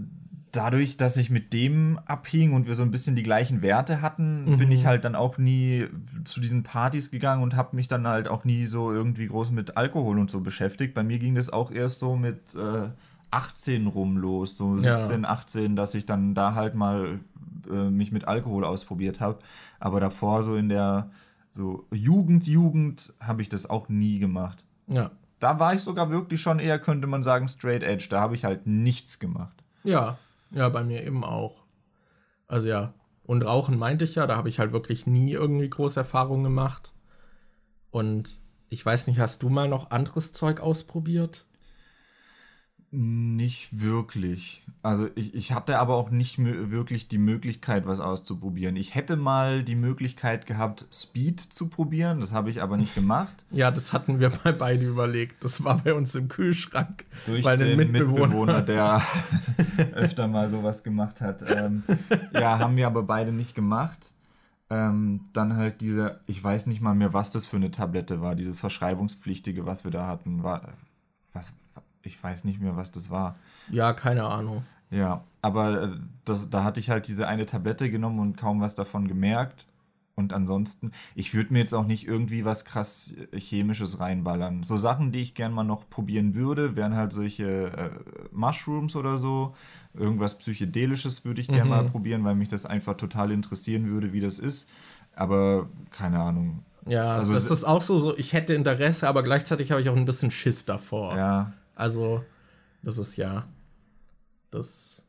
dadurch, dass ich mit dem abhing und wir so ein bisschen die gleichen Werte hatten, bin ich halt dann auch nie zu diesen Partys gegangen und habe mich dann halt auch nie so irgendwie groß mit Alkohol und so beschäftigt. Bei mir ging das auch erst so mit äh, 18 rum los, so Ja. 17, 18, dass ich dann da halt mal äh, mich mit Alkohol ausprobiert habe. Aber davor so in der so Jugend, Jugend habe ich das auch nie gemacht. Ja. Da war ich sogar wirklich schon eher, könnte man sagen, straight edge. Da habe ich halt nichts gemacht. Ja, ja, bei mir eben auch. Also ja, und Rauchen meinte ich ja, da habe ich halt wirklich nie irgendwie große Erfahrungen gemacht. Und ich weiß nicht, hast du mal noch anderes Zeug ausprobiert? Nicht wirklich. Also ich, ich hatte aber auch nicht wirklich die Möglichkeit, was auszuprobieren. Ich hätte mal die Möglichkeit gehabt, Speed zu probieren. Das habe ich aber nicht gemacht. Ja, das hatten wir mal beide überlegt. Das war bei uns im Kühlschrank. Durch weil den ein Mitbewohner, der öfter mal sowas gemacht hat. Ähm, ja, haben wir aber beide nicht gemacht. Ähm, dann halt diese, ich weiß nicht mal mehr, was das für eine Tablette war, dieses Verschreibungspflichtige, was wir da hatten, war, was, ich weiß nicht mehr, was das war. Ja, keine Ahnung. Ja, aber äh, das, da hatte ich halt diese eine Tablette genommen und kaum was davon gemerkt. Und ansonsten, ich würde mir jetzt auch nicht irgendwie was krass äh, Chemisches reinballern. So Sachen, die ich gern mal noch probieren würde, wären halt solche äh, Mushrooms oder so. Irgendwas Psychedelisches würde ich gern Mhm. mal probieren, weil mich das einfach total interessieren würde, wie das ist. Aber keine Ahnung. Ja, Also das ist auch so, so, ich hätte Interesse, aber gleichzeitig habe ich auch ein bisschen Schiss davor. Ja, Also, das ist ja. Das.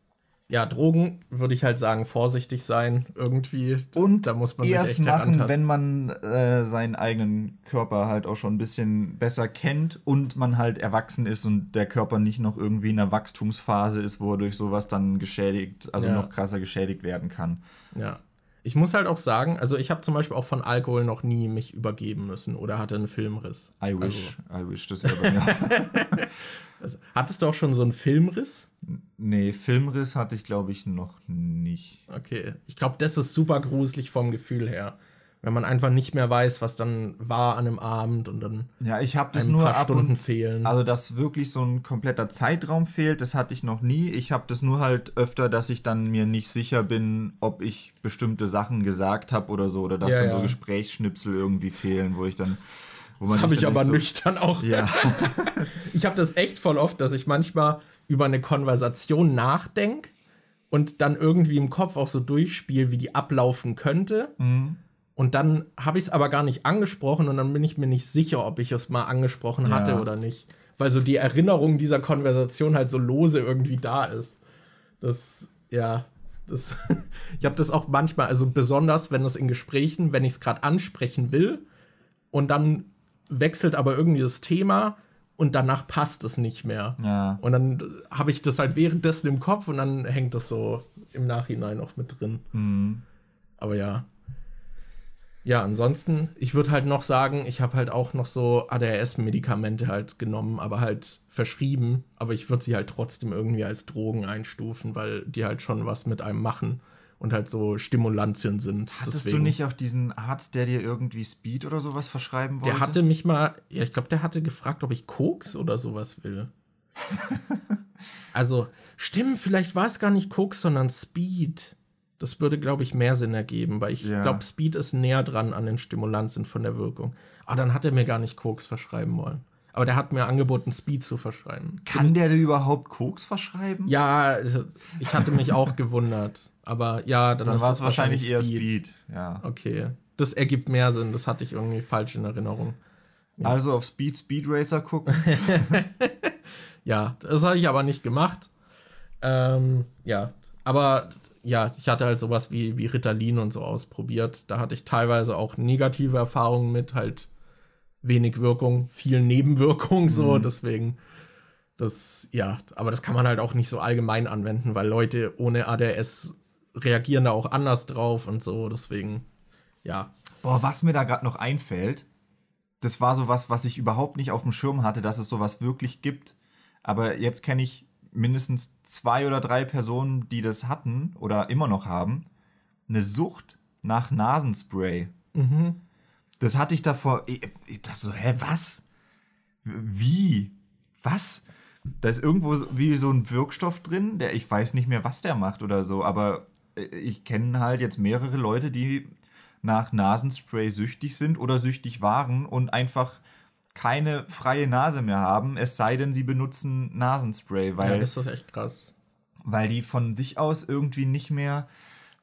Ja, Drogen würde ich halt sagen, vorsichtig sein, irgendwie. Und da muss man sich echt machen, herantasten. wenn man äh, seinen eigenen Körper halt auch schon ein bisschen besser kennt und man halt erwachsen ist und der Körper nicht noch irgendwie in einer Wachstumsphase ist, wo er durch sowas dann geschädigt, also Ja. noch krasser geschädigt werden kann. Ja. Ich muss halt auch sagen, also ich habe zum Beispiel auch von Alkohol noch nie mich übergeben müssen oder hatte einen Filmriss. I wish, I wish, das wäre bei mir. Also, hattest du auch schon so einen Filmriss? nee, Filmriss hatte ich glaube ich noch nicht. Okay. Ich glaube, das ist super gruselig vom Gefühl her. Wenn man einfach nicht mehr weiß, was dann war an einem Abend und dann Ja, ich habe das ein nur paar ab Stunden und fehlen. Also, dass wirklich so ein kompletter Zeitraum fehlt, das hatte ich noch nie. Ich habe das nur halt öfter, dass ich dann mir nicht sicher bin, ob ich bestimmte Sachen gesagt habe oder so, oder dass Ja, dann ja. so Gesprächsschnipsel irgendwie fehlen, wo ich dann. Wo das habe ich aber nicht nüchtern auch. So, ja, Ich habe das echt voll oft, dass ich manchmal über eine Konversation nachdenke und dann irgendwie im Kopf auch so durchspiele, wie die ablaufen könnte. Mhm. Und dann habe ich es aber gar nicht angesprochen und dann bin ich mir nicht sicher, ob ich es mal angesprochen hatte Ja. oder nicht. Weil so die Erinnerung dieser Konversation halt so lose irgendwie da ist. Das, ja, das. ich habe das auch manchmal, also besonders, wenn es in Gesprächen, wenn ich es gerade ansprechen will und dann wechselt aber irgendwie das Thema und danach passt es nicht mehr. ja. Und dann habe ich das halt währenddessen im Kopf und dann hängt das so im Nachhinein auch mit drin. Mhm. Aber ja. Ja, ansonsten, ich würde halt noch sagen, ich habe halt auch noch so ADHS-Medikamente halt genommen, aber halt verschrieben. Aber ich würde sie halt trotzdem irgendwie als Drogen einstufen, weil die halt schon was mit einem machen und halt so Stimulantien sind. Hattest du nicht auch diesen Arzt, der dir irgendwie Speed oder sowas verschreiben wollte? Der hatte mich mal, ja, ich glaube, der hatte gefragt, ob ich Koks oder sowas will. also, stimmt, vielleicht war es gar nicht Koks, sondern Speed. Das würde, glaube ich, mehr Sinn ergeben, weil ich Ja. glaube, Speed ist näher dran an den Stimulantien von der Wirkung. Aber dann hat er mir gar nicht Koks verschreiben wollen. Aber der hat mir angeboten, Speed zu verschreiben. Kann der dir überhaupt Koks verschreiben? Ja, also, ich hatte mich auch gewundert. Aber ja, dann, Dann war es wahrscheinlich eher Speed. Speed. Ja. Okay. Das ergibt mehr Sinn. Das hatte ich irgendwie falsch in Erinnerung. Also auf Speed Speed Racer gucken. Ja, das habe ich aber nicht gemacht. Ähm, ja, aber ja, ich hatte halt sowas wie, wie Ritalin und so ausprobiert. Da hatte ich teilweise auch negative Erfahrungen mit, halt wenig Wirkung, viel Nebenwirkung, so, deswegen. Das, ja, aber das kann man halt auch nicht so allgemein anwenden, weil Leute ohne ADS reagieren da auch anders drauf und so, deswegen, ja. Boah, was mir da gerade noch einfällt, das war sowas, was ich überhaupt nicht auf dem Schirm hatte, dass es sowas wirklich gibt. Aber jetzt kenne ich mindestens zwei oder drei Personen, die das hatten oder immer noch haben. Eine Sucht nach Nasenspray. Das hatte ich davor. Ich, ich dachte so, hä, was? Wie? Was? Da ist irgendwo wie so ein Wirkstoff drin, der ich weiß nicht mehr, was der macht oder so, aber äh, ich kenne halt jetzt mehrere Leute, die nach Nasenspray süchtig sind oder süchtig waren und einfach keine freie Nase mehr haben, es sei denn, sie benutzen Nasenspray, Ja, weil, das ist echt krass. weil die von sich aus irgendwie nicht mehr.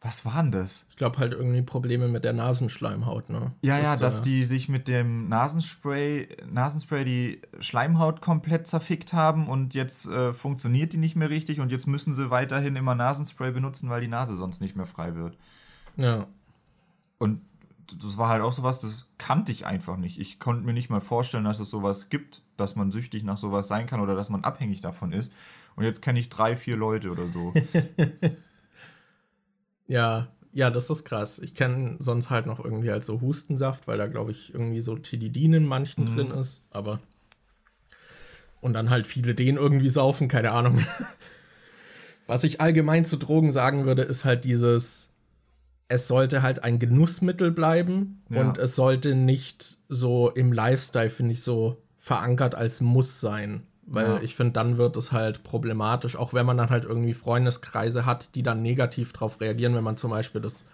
Was war denn das? Ich glaube halt irgendwie Probleme mit der Nasenschleimhaut, ne? Ja, ja, Das, dass äh, die sich mit dem Nasenspray, Nasenspray die Schleimhaut komplett zerfickt haben und jetzt äh, funktioniert die nicht mehr richtig und jetzt müssen sie weiterhin immer Nasenspray benutzen, weil die Nase sonst nicht mehr frei wird. Ja. Und das war halt auch sowas, das kannte ich einfach nicht. Ich konnte mir nicht mal vorstellen, dass es sowas gibt, dass man süchtig nach sowas sein kann oder dass man abhängig davon ist. Und jetzt kenne ich drei, vier Leute oder so. Ja, ja, das ist krass. Ich kenne sonst halt noch irgendwie halt so Hustensaft, weil da glaube ich irgendwie so Tilidin in manchen Mhm. drin ist, aber und dann halt viele den irgendwie saufen, keine Ahnung. Was ich allgemein zu Drogen sagen würde, ist halt dieses es sollte halt ein Genussmittel bleiben Ja. und es sollte nicht so im Lifestyle, finde ich, so verankert als Muss sein. Weil Ja. ich finde, dann wird es halt problematisch, auch wenn man dann halt irgendwie Freundeskreise hat, die dann negativ drauf reagieren, wenn man zum Beispiel das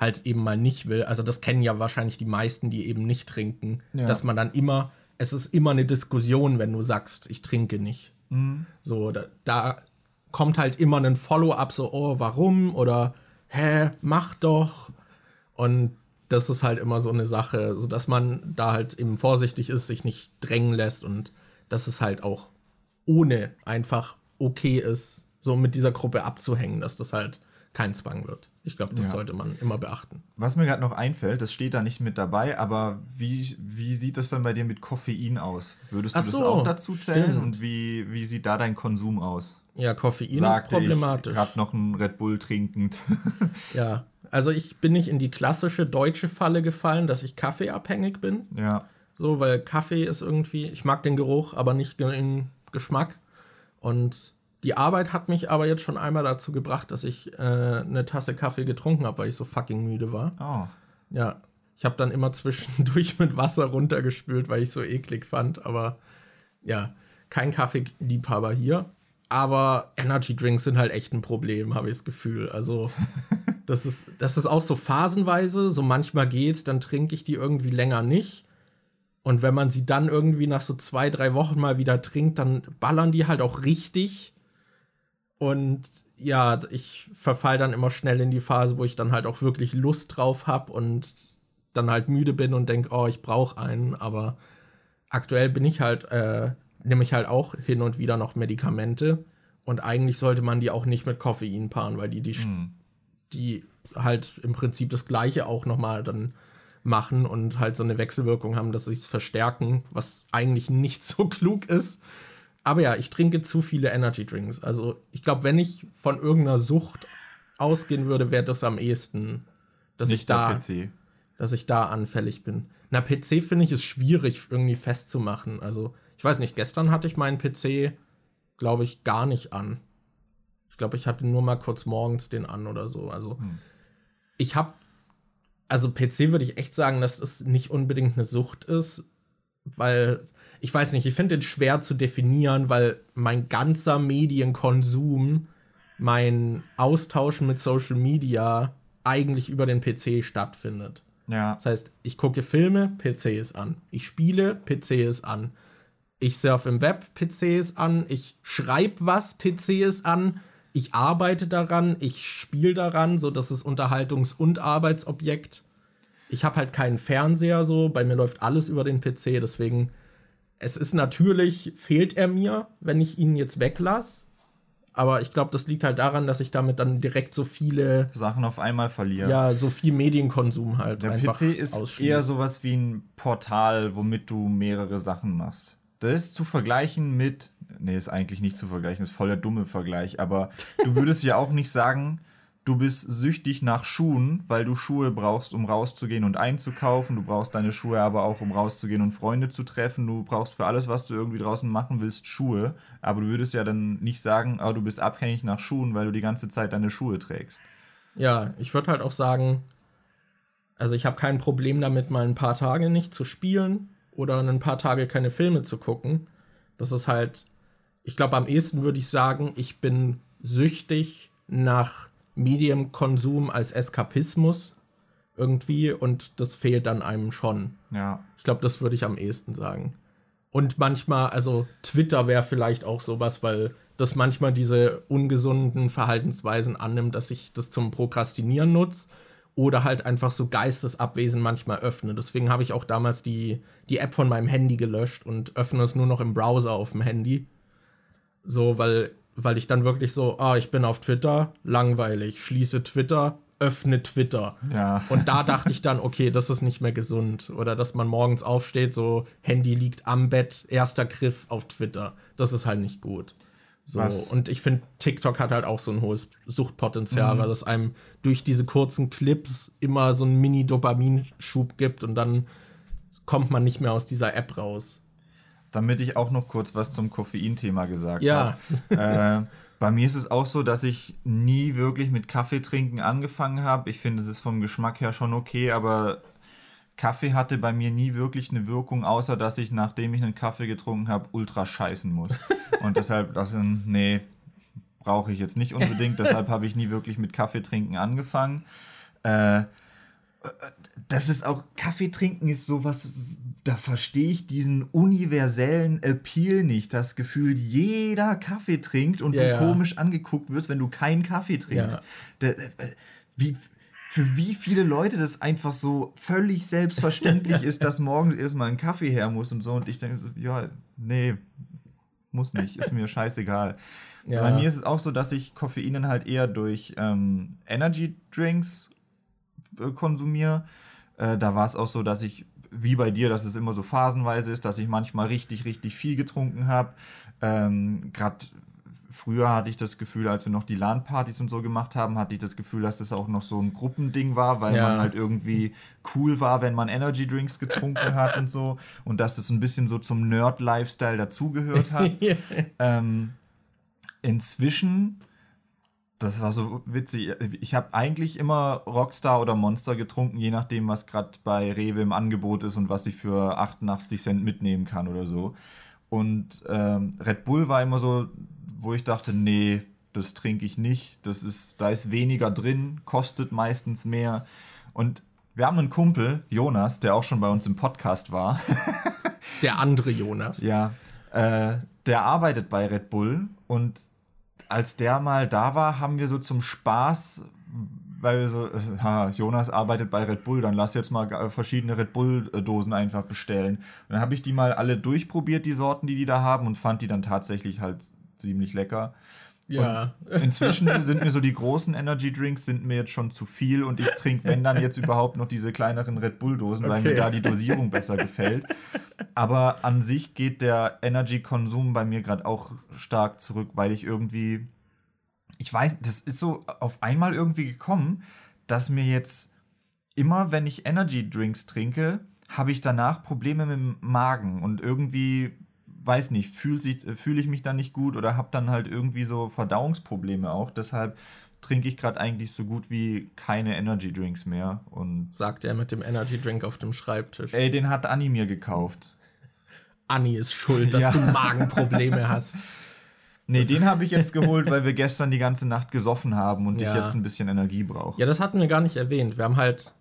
halt eben mal nicht will. Also das kennen ja wahrscheinlich die meisten, die eben nicht trinken, Ja. dass man dann immer, es ist immer eine Diskussion, wenn du sagst, ich trinke nicht. Mhm. So, da, da kommt halt immer ein Follow-up, so, oh, warum? Oder, hä, mach doch. Und das ist halt immer so eine Sache, so dass man da halt eben vorsichtig ist, sich nicht drängen lässt und dass es halt auch ohne einfach okay ist, so mit dieser Gruppe abzuhängen, dass das halt kein Zwang wird. Ich glaube, das Ja. sollte man immer beachten. Was mir gerade noch einfällt, das steht da nicht mit dabei, aber wie, wie sieht das dann bei dir mit Koffein aus? Würdest du Ach das so, auch dazu zählen? stimmt. Und wie, wie sieht da dein Konsum aus? Ja, Koffein ist problematisch. ich gerade noch einen Red Bull trinkend. Ja, also ich bin nicht in die klassische deutsche Falle gefallen, dass ich kaffeeabhängig bin. ja. So, weil Kaffee ist irgendwie, ich mag den Geruch, aber nicht den Geschmack. Und die Arbeit hat mich aber jetzt schon einmal dazu gebracht, dass ich äh, eine Tasse Kaffee getrunken habe, weil ich so fucking müde war. Oh. Ja, ich habe dann immer zwischendurch mit Wasser runtergespült, weil ich so eklig fand. Aber ja, kein Kaffeeliebhaber hier. Aber Energy Drinks sind halt echt ein Problem, habe ich das Gefühl. Also, das ist, das ist auch so phasenweise. So manchmal geht's, dann trinke ich die irgendwie länger nicht. Und wenn man sie dann irgendwie nach so zwei, drei Wochen mal wieder trinkt, dann ballern die halt auch richtig. Und ja, ich verfall dann immer schnell in die Phase, wo ich dann halt auch wirklich Lust drauf habe und dann halt müde bin und denke, oh, ich brauche einen. Aber aktuell bin ich halt, äh, nehme ich halt auch hin und wieder noch Medikamente. Und eigentlich sollte man die auch nicht mit Koffein paaren, weil die, die, Hm. die halt im Prinzip das Gleiche auch nochmal dann machen und halt so eine Wechselwirkung haben, dass sie es verstärken, was eigentlich nicht so klug ist. Aber ja, ich trinke zu viele Energy Drinks. Also ich glaube, wenn ich von irgendeiner Sucht ausgehen würde, wäre das am ehesten, dass ich Nicht der da, PC. dass ich da anfällig bin. Na, PC finde ich es schwierig irgendwie festzumachen. Also ich weiß nicht, gestern hatte ich meinen PC, glaube ich, gar nicht an. Ich glaube, ich hatte nur mal kurz morgens den an oder so. Also Hm. ich habe, also PC würde ich echt sagen, dass es nicht unbedingt eine Sucht ist, weil ich weiß nicht, ich finde den schwer zu definieren, weil mein ganzer Medienkonsum, mein Austauschen mit Social Media eigentlich über den PC stattfindet. Ja. Das heißt, ich gucke Filme, PC ist an. Ich spiele, PC ist an. Ich surfe im Web, PC ist an. Ich schreibe was, PC ist an. Ich arbeite daran, ich spiele daran, so das ist Unterhaltungs- und Arbeitsobjekt. Ich habe halt keinen Fernseher so, bei mir läuft alles über den PC, deswegen es ist natürlich fehlt er mir, wenn ich ihn jetzt weglasse, aber ich glaube, das liegt halt daran, dass ich damit dann direkt so viele Sachen auf einmal verlieren. ja, so viel Medienkonsum halt Der PC ist eher sowas wie ein Portal, womit du mehrere Sachen machst. Das ist zu vergleichen mit, nee, ist eigentlich nicht zu vergleichen, ist voll der dumme Vergleich, aber du würdest ja auch nicht sagen, du bist süchtig nach Schuhen, weil du Schuhe brauchst, um rauszugehen und einzukaufen. Du brauchst deine Schuhe aber auch, um rauszugehen und Freunde zu treffen. Du brauchst für alles, was du irgendwie draußen machen willst, Schuhe. Aber du würdest ja dann nicht sagen, oh, du bist abhängig nach Schuhen, weil du die ganze Zeit deine Schuhe trägst. Ja, ich würde halt auch sagen, also ich habe kein Problem damit, mal ein paar Tage nicht zu spielen oder ein paar Tage keine Filme zu gucken. Das ist halt, ich glaube, am ehesten würde ich sagen, ich bin süchtig nach Medienkonsum als Eskapismus irgendwie und das fehlt dann einem schon. Ja. Ich glaube, das würde ich am ehesten sagen. Und manchmal, also Twitter wäre vielleicht auch sowas, weil das manchmal diese ungesunden Verhaltensweisen annimmt, dass ich das zum Prokrastinieren nutze oder halt einfach so geistesabwesend manchmal öffne. Deswegen habe ich auch damals die, die App von meinem Handy gelöscht und öffne es nur noch im Browser auf dem Handy. So, weil, weil ich dann wirklich so, ah, ich bin auf Twitter, langweilig, schließe Twitter, öffne Twitter. Ja. Und da dachte ich dann, okay, das ist nicht mehr gesund. Oder dass man morgens aufsteht, so Handy liegt am Bett, erster Griff auf Twitter. Das ist halt nicht gut. So, Was- und ich finde, TikTok hat halt auch so ein hohes Suchtpotenzial, weil es einem durch diese kurzen Clips immer so einen Mini-Dopaminschub gibt und dann kommt man nicht mehr aus dieser App raus. Damit ich auch noch kurz was zum Koffein-Thema gesagt Ja. habe. äh, bei mir ist es auch so, dass ich nie wirklich mit Kaffee trinken angefangen habe. Ich finde es ist vom Geschmack her schon okay, aber Kaffee hatte bei mir nie wirklich eine Wirkung, außer dass ich, nachdem ich einen Kaffee getrunken habe, ultra scheißen muss. Und deshalb, das, nee, brauche ich jetzt nicht unbedingt. deshalb habe ich nie wirklich mit Kaffee trinken angefangen. Äh, das ist auch, Kaffee trinken ist sowas, da verstehe ich diesen universellen Appeal nicht. Das Gefühl, jeder Kaffee trinkt und Ja, du ja. komisch angeguckt wirst, wenn du keinen Kaffee trinkst. Ja. Da, äh, wie, für wie viele Leute das einfach so völlig selbstverständlich ist, dass morgens erstmal ein Kaffee her muss und so. Und ich denke, so, ja, nee, muss nicht, ist mir scheißegal. Ja. Bei mir ist es auch so, dass ich Koffein dann halt eher durch ähm, Energy Drinks äh, konsumiere. Äh, da war es auch so, dass ich, wie bei dir, dass es immer so phasenweise ist, dass ich manchmal richtig, richtig viel getrunken habe. Ähm, Gerade früher hatte ich das Gefühl, als wir noch die LAN-Partys und so gemacht haben, hatte ich das Gefühl, dass das auch noch so ein Gruppending war, weil Ja. man halt irgendwie cool war, wenn man Energy Drinks getrunken hat und so. Und dass das ein bisschen so zum Nerd-Lifestyle dazugehört hat. ähm, inzwischen, das war so witzig, ich habe eigentlich immer Rockstar oder Monster getrunken, je nachdem, was gerade bei Rewe im Angebot ist und was ich für 88 Cent mitnehmen kann oder so. Und ähm, Red Bull war immer so, wo ich dachte, nee, das trinke ich nicht. Das ist, da ist weniger drin, kostet meistens mehr. Und wir haben einen Kumpel, Jonas, der auch schon bei uns im Podcast war. Der andere Jonas. Ja, äh, der arbeitet bei Red Bull und als der mal da war, haben wir so zum Spaß, weil wir so, äh, ha, Jonas arbeitet bei Red Bull, dann lass jetzt mal äh, verschiedene Red Bull-Dosen einfach bestellen. Und dann habe ich die mal alle durchprobiert, die Sorten, die die da haben und fand die dann tatsächlich halt ziemlich lecker. Ja. Inzwischen sind mir so die großen Energy Drinks sind mir jetzt schon zu viel und ich trinke, wenn dann jetzt überhaupt noch diese kleineren Red Bull Dosen, weil mir Okay. da die Dosierung besser gefällt. Aber an sich geht der Energy Konsum bei mir gerade auch stark zurück, weil ich irgendwie, ich weiß, das ist so auf einmal irgendwie gekommen, dass mir jetzt immer, wenn ich Energy Drinks trinke, habe ich danach Probleme mit dem Magen und irgendwie weiß nicht, fühle fühl ich mich dann nicht gut oder habe dann halt irgendwie so Verdauungsprobleme auch. Deshalb trinke ich gerade eigentlich so gut wie keine Energy Drinks mehr. Und Sagt er mit dem Energy Drink auf dem Schreibtisch. ey, den hat Anni mir gekauft. Anni ist schuld, dass Ja. du Magenprobleme hast. Nee, den habe ich jetzt geholt, weil wir gestern die ganze Nacht gesoffen haben und Ja. ich jetzt ein bisschen Energie brauche. Ja, das hatten wir gar nicht erwähnt. Wir haben halt,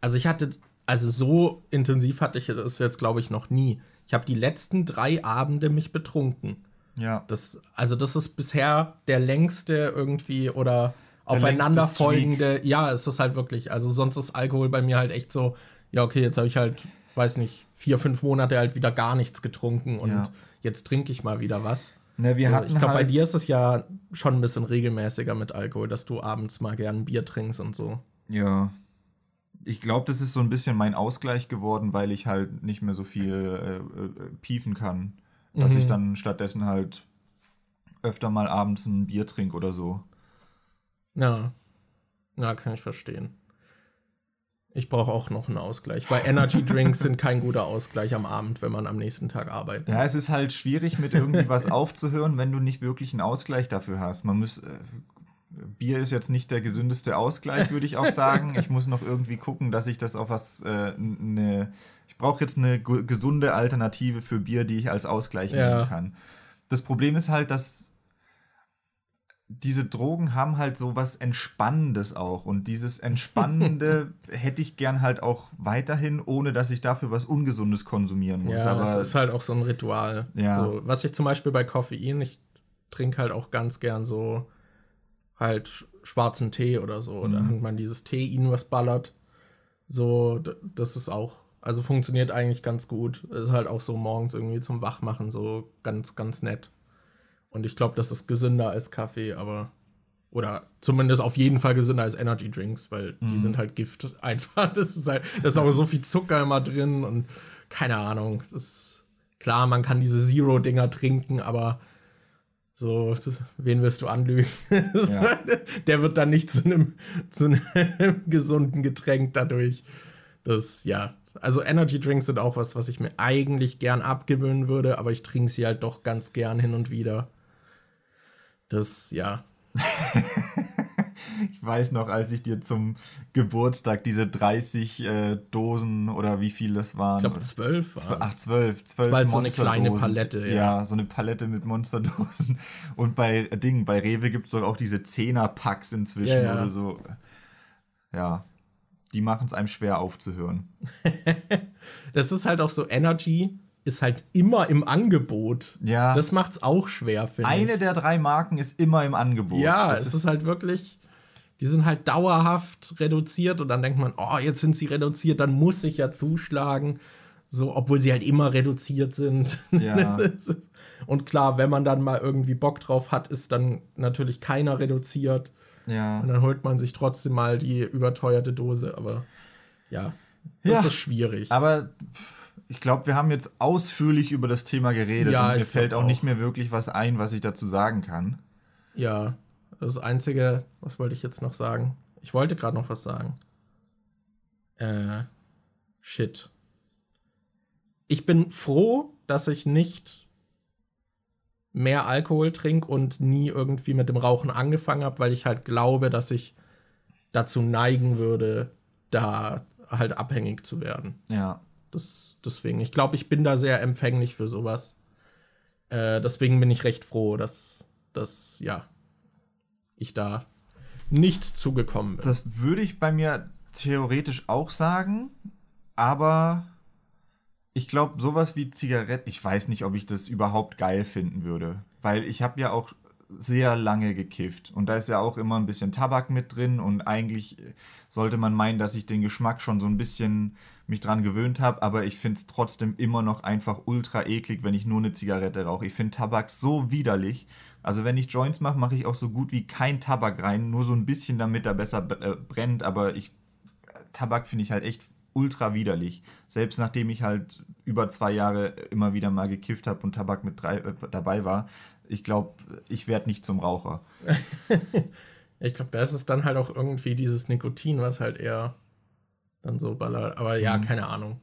also ich hatte, also so intensiv hatte ich das jetzt, glaube ich, noch nie. Ich habe die letzten drei Abende mich betrunken. Ja. Das, also das ist bisher der längste irgendwie oder Der aufeinanderfolgende. Ja, es ist halt wirklich. Also sonst ist Alkohol bei mir halt echt so. Ja, okay, jetzt habe ich halt, weiß nicht, vier, fünf Monate halt wieder gar nichts getrunken und Ja. jetzt trinke ich mal wieder was. Ne, wir so, hatten ich glaube, bei halt- dir ist es ja schon ein bisschen regelmäßiger mit Alkohol, dass du abends mal gern Bier trinkst und so. Ja. Ich glaube, das ist so ein bisschen mein Ausgleich geworden, weil ich halt nicht mehr so viel äh, äh, piefen kann. Dass Mhm. ich dann stattdessen halt öfter mal abends ein Bier trinke oder so. Ja. Ja, kann ich verstehen. Ich brauche auch noch einen Ausgleich, weil Energy Drinks sind kein guter Ausgleich am Abend, wenn man am nächsten Tag arbeitet. Ja, es ist halt schwierig, mit irgendwie was aufzuhören, wenn du nicht wirklich einen Ausgleich dafür hast. Man muss. Bier ist jetzt nicht der gesündeste Ausgleich, würde ich auch sagen. Ich muss noch irgendwie gucken, dass ich das auf was. Äh, ne, ich brauche jetzt eine gesunde Alternative für Bier, die ich als Ausgleich Ja. nehmen kann. Das Problem ist halt, dass diese Drogen haben halt so was Entspannendes auch. Und dieses Entspannende hätte ich gern halt auch weiterhin, ohne dass ich dafür was Ungesundes konsumieren muss. Ja, Aber es ist halt auch so ein Ritual. Ja. So, was ich zum Beispiel bei Koffein, ich trinke halt auch ganz gern so halt sch- schwarzen Tee oder so. Mhm. Da hat man dieses Teein, was ballert. So, das ist auch, also funktioniert eigentlich ganz gut. Ist halt auch so morgens irgendwie zum Wachmachen so ganz, ganz nett. Und ich glaube, das ist gesünder als Kaffee, aber oder zumindest auf jeden Fall gesünder als Energy Drinks, weil Mhm. die sind halt Gift einfach. Das ist halt, da ist auch so viel Zucker immer drin und keine Ahnung. Das ist klar, man kann diese Zero-Dinger trinken, aber so, wen wirst du anlügen? Ja. Der wird dann nicht zu einem, zu einem gesunden Getränk dadurch. Das, ja. Also Energy Drinks sind auch was, was ich mir eigentlich gern abgewöhnen würde, aber ich trinke sie halt doch ganz gern hin und wieder. Das, ja. Ich weiß noch, als ich dir zum Geburtstag diese 30 äh, Dosen oder wie viel das waren. Ich glaube, zwölf. Zw ach, zwölf. zwölf das war halt so eine kleine Palette, ja. Ja, so eine Palette mit Monsterdosen. Und bei äh, Ding, bei Rewe gibt es doch auch diese Zehner-Packs inzwischen ja, ja. oder so. Ja. Die machen es einem schwer aufzuhören. das ist halt auch so Energy ist halt immer im Angebot. Ja. Das macht es auch schwer, finde ich. Eine der drei Marken ist immer im Angebot. Ja, das es ist, ist halt wirklich, die sind halt dauerhaft reduziert und dann denkt man, oh, jetzt sind sie reduziert, dann muss ich ja zuschlagen. So, obwohl sie halt immer reduziert sind. Ja. und klar, wenn man dann mal irgendwie Bock drauf hat, ist dann natürlich keiner reduziert. Ja. Und dann holt man sich trotzdem mal die überteuerte Dose, aber ja, das ja, ist schwierig. Aber ich glaube, wir haben jetzt ausführlich über das Thema geredet ja, und mir fällt auch, auch nicht mehr wirklich was ein, was ich dazu sagen kann. Ja, das Einzige, was wollte ich jetzt noch sagen? Ich wollte gerade noch was sagen. Äh, shit. Ich bin froh, dass ich nicht mehr Alkohol trinke und nie irgendwie mit dem Rauchen angefangen habe, weil ich halt glaube, dass ich dazu neigen würde, da halt abhängig zu werden. Ja. Das, deswegen, ich glaube, ich bin da sehr empfänglich für sowas. Äh, deswegen bin ich recht froh, dass, dass ja, ich da nicht zugekommen bin. Das würde ich bei mir theoretisch auch sagen, aber ich glaube, sowas wie Zigaretten, ich weiß nicht, ob ich das überhaupt geil finden würde. Weil ich habe ja auch sehr lange gekifft. Und da ist ja auch immer ein bisschen Tabak mit drin. Und eigentlich sollte man meinen, dass ich den Geschmack schon so ein bisschen mich dran gewöhnt habe, aber ich finde es trotzdem immer noch einfach ultra eklig, wenn ich nur eine Zigarette rauche. Ich finde Tabak so widerlich. Also wenn ich Joints mache, mache ich auch so gut wie kein Tabak rein, nur so ein bisschen, damit er besser äh, brennt, aber ich Tabak finde ich halt echt ultra widerlich. Selbst nachdem ich halt über zwei Jahre immer wieder mal gekifft habe und Tabak mit drei, äh, dabei war, ich glaube, ich werde nicht zum Raucher. ich glaube, da ist es dann halt auch irgendwie dieses Nikotin, was halt eher dann so ballert. Aber ja, mhm. keine Ahnung.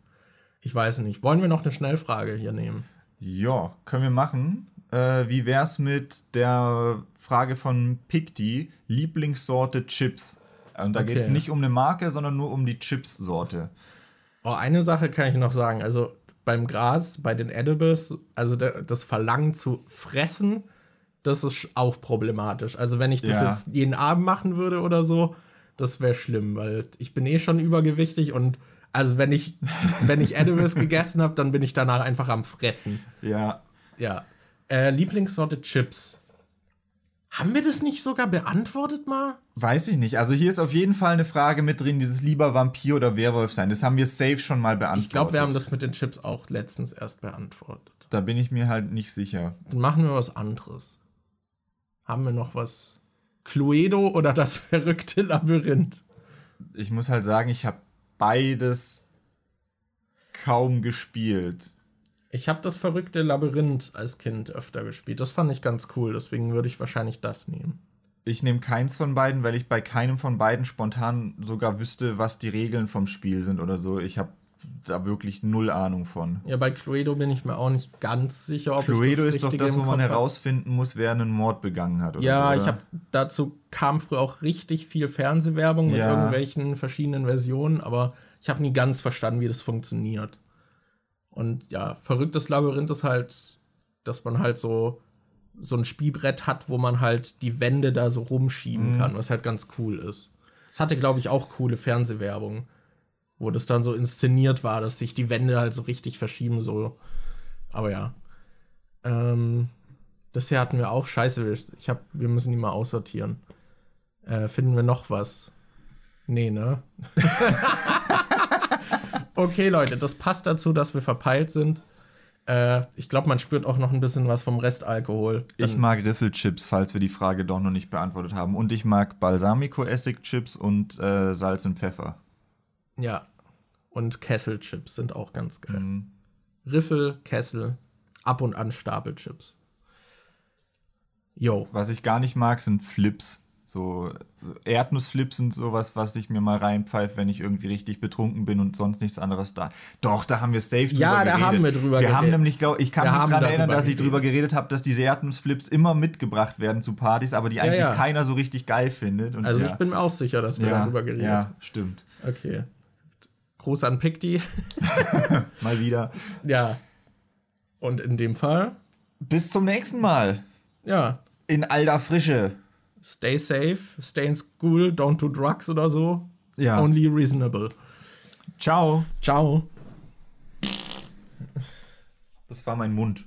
Ich weiß nicht. Wollen wir noch eine Schnellfrage hier nehmen? Ja, können wir machen. Äh, wie wär's mit der Frage von Picti, Lieblingssorte Chips? Und da okay. geht es nicht um eine Marke, sondern nur um die Chips-Sorte. Oh, eine Sache kann ich noch sagen. Also beim Gras, bei den Edibles, also das Verlangen zu fressen, das ist auch problematisch. Also wenn ich das ja. jetzt jeden Abend machen würde oder so, das wäre schlimm, weil ich bin eh schon übergewichtig und also wenn ich, wenn ich Edibles gegessen habe, dann bin ich danach einfach am Fressen. Ja. Ja. Äh, Lieblingssorte Chips. Haben wir das nicht sogar beantwortet mal? Weiß ich nicht. Also hier ist auf jeden Fall eine Frage mit drin, dieses lieber Vampir oder Werwolf sein. Das haben wir safe schon mal beantwortet. Ich glaube, wir haben das mit den Chips auch letztens erst beantwortet. Da bin ich mir halt nicht sicher. Dann machen wir was anderes. Haben wir noch was Cluedo oder das verrückte Labyrinth? Ich muss halt sagen, ich habe beides kaum gespielt. Ich habe das verrückte Labyrinth als Kind öfter gespielt. Das fand ich ganz cool, deswegen würde ich wahrscheinlich das nehmen. Ich nehme keins von beiden, weil ich bei keinem von beiden spontan sogar wüsste, was die Regeln vom Spiel sind oder so. Ich habe da wirklich null Ahnung von. Ja, bei Cluedo bin ich mir auch nicht ganz sicher, ob Cluedo ich das ist doch das, wo man herausfinden muss, wer einen Mord begangen hat. ja, so, ich habe dazu kam früher auch richtig viel Fernsehwerbung mit ja. irgendwelchen verschiedenen Versionen, aber ich habe nie ganz verstanden, wie das funktioniert. Und ja, verrücktes Labyrinth ist halt, dass man halt so so ein Spielbrett hat, wo man halt die Wände da so rumschieben mhm. kann, was halt ganz cool ist. Es hatte, glaube ich, auch coole Fernsehwerbung wo das dann so inszeniert war, dass sich die Wände halt so richtig verschieben, so. Aber ja. Ähm, das hier hatten wir auch. Scheiße, ich hab, wir müssen die mal aussortieren. Äh, finden wir noch was? Nee, ne? okay, Leute, das passt dazu, dass wir verpeilt sind. Äh, ich glaube, man spürt auch noch ein bisschen was vom Restalkohol. Ich mag Riffelchips, falls wir die Frage doch noch nicht beantwortet haben. Und ich mag Balsamico-Essig-Chips und äh, Salz und Pfeffer. Ja. Und Kesselchips sind auch ganz geil. Mhm. Riffel, Kessel, ab und an Stapelchips. Jo. Was ich gar nicht mag, sind Flips. So, Erdnussflips sind sowas, was ich mir mal reinpfeife, wenn ich irgendwie richtig betrunken bin und sonst nichts anderes da. Doch, da haben wir safe drüber Ja, da geredet. haben wir drüber Wir haben geredet. nämlich, glaub, ich kann Wir mich haben daran erinnern, dass ich geredet. drüber geredet habe, dass diese Erdnussflips immer mitgebracht werden zu Partys, aber die eigentlich ja. keiner so richtig geil findet. Und Also ja. ich bin mir auch sicher, dass wir ja, darüber geredet Ja, stimmt. Okay. Gruß an Picti. Mal wieder. ja. Und in dem Fall, Bis zum nächsten Mal. ja, In alter Frische. Stay safe, stay in school, don't do drugs oder so. Ja. Only reasonable. Ciao. Ciao. Das war mein Mund.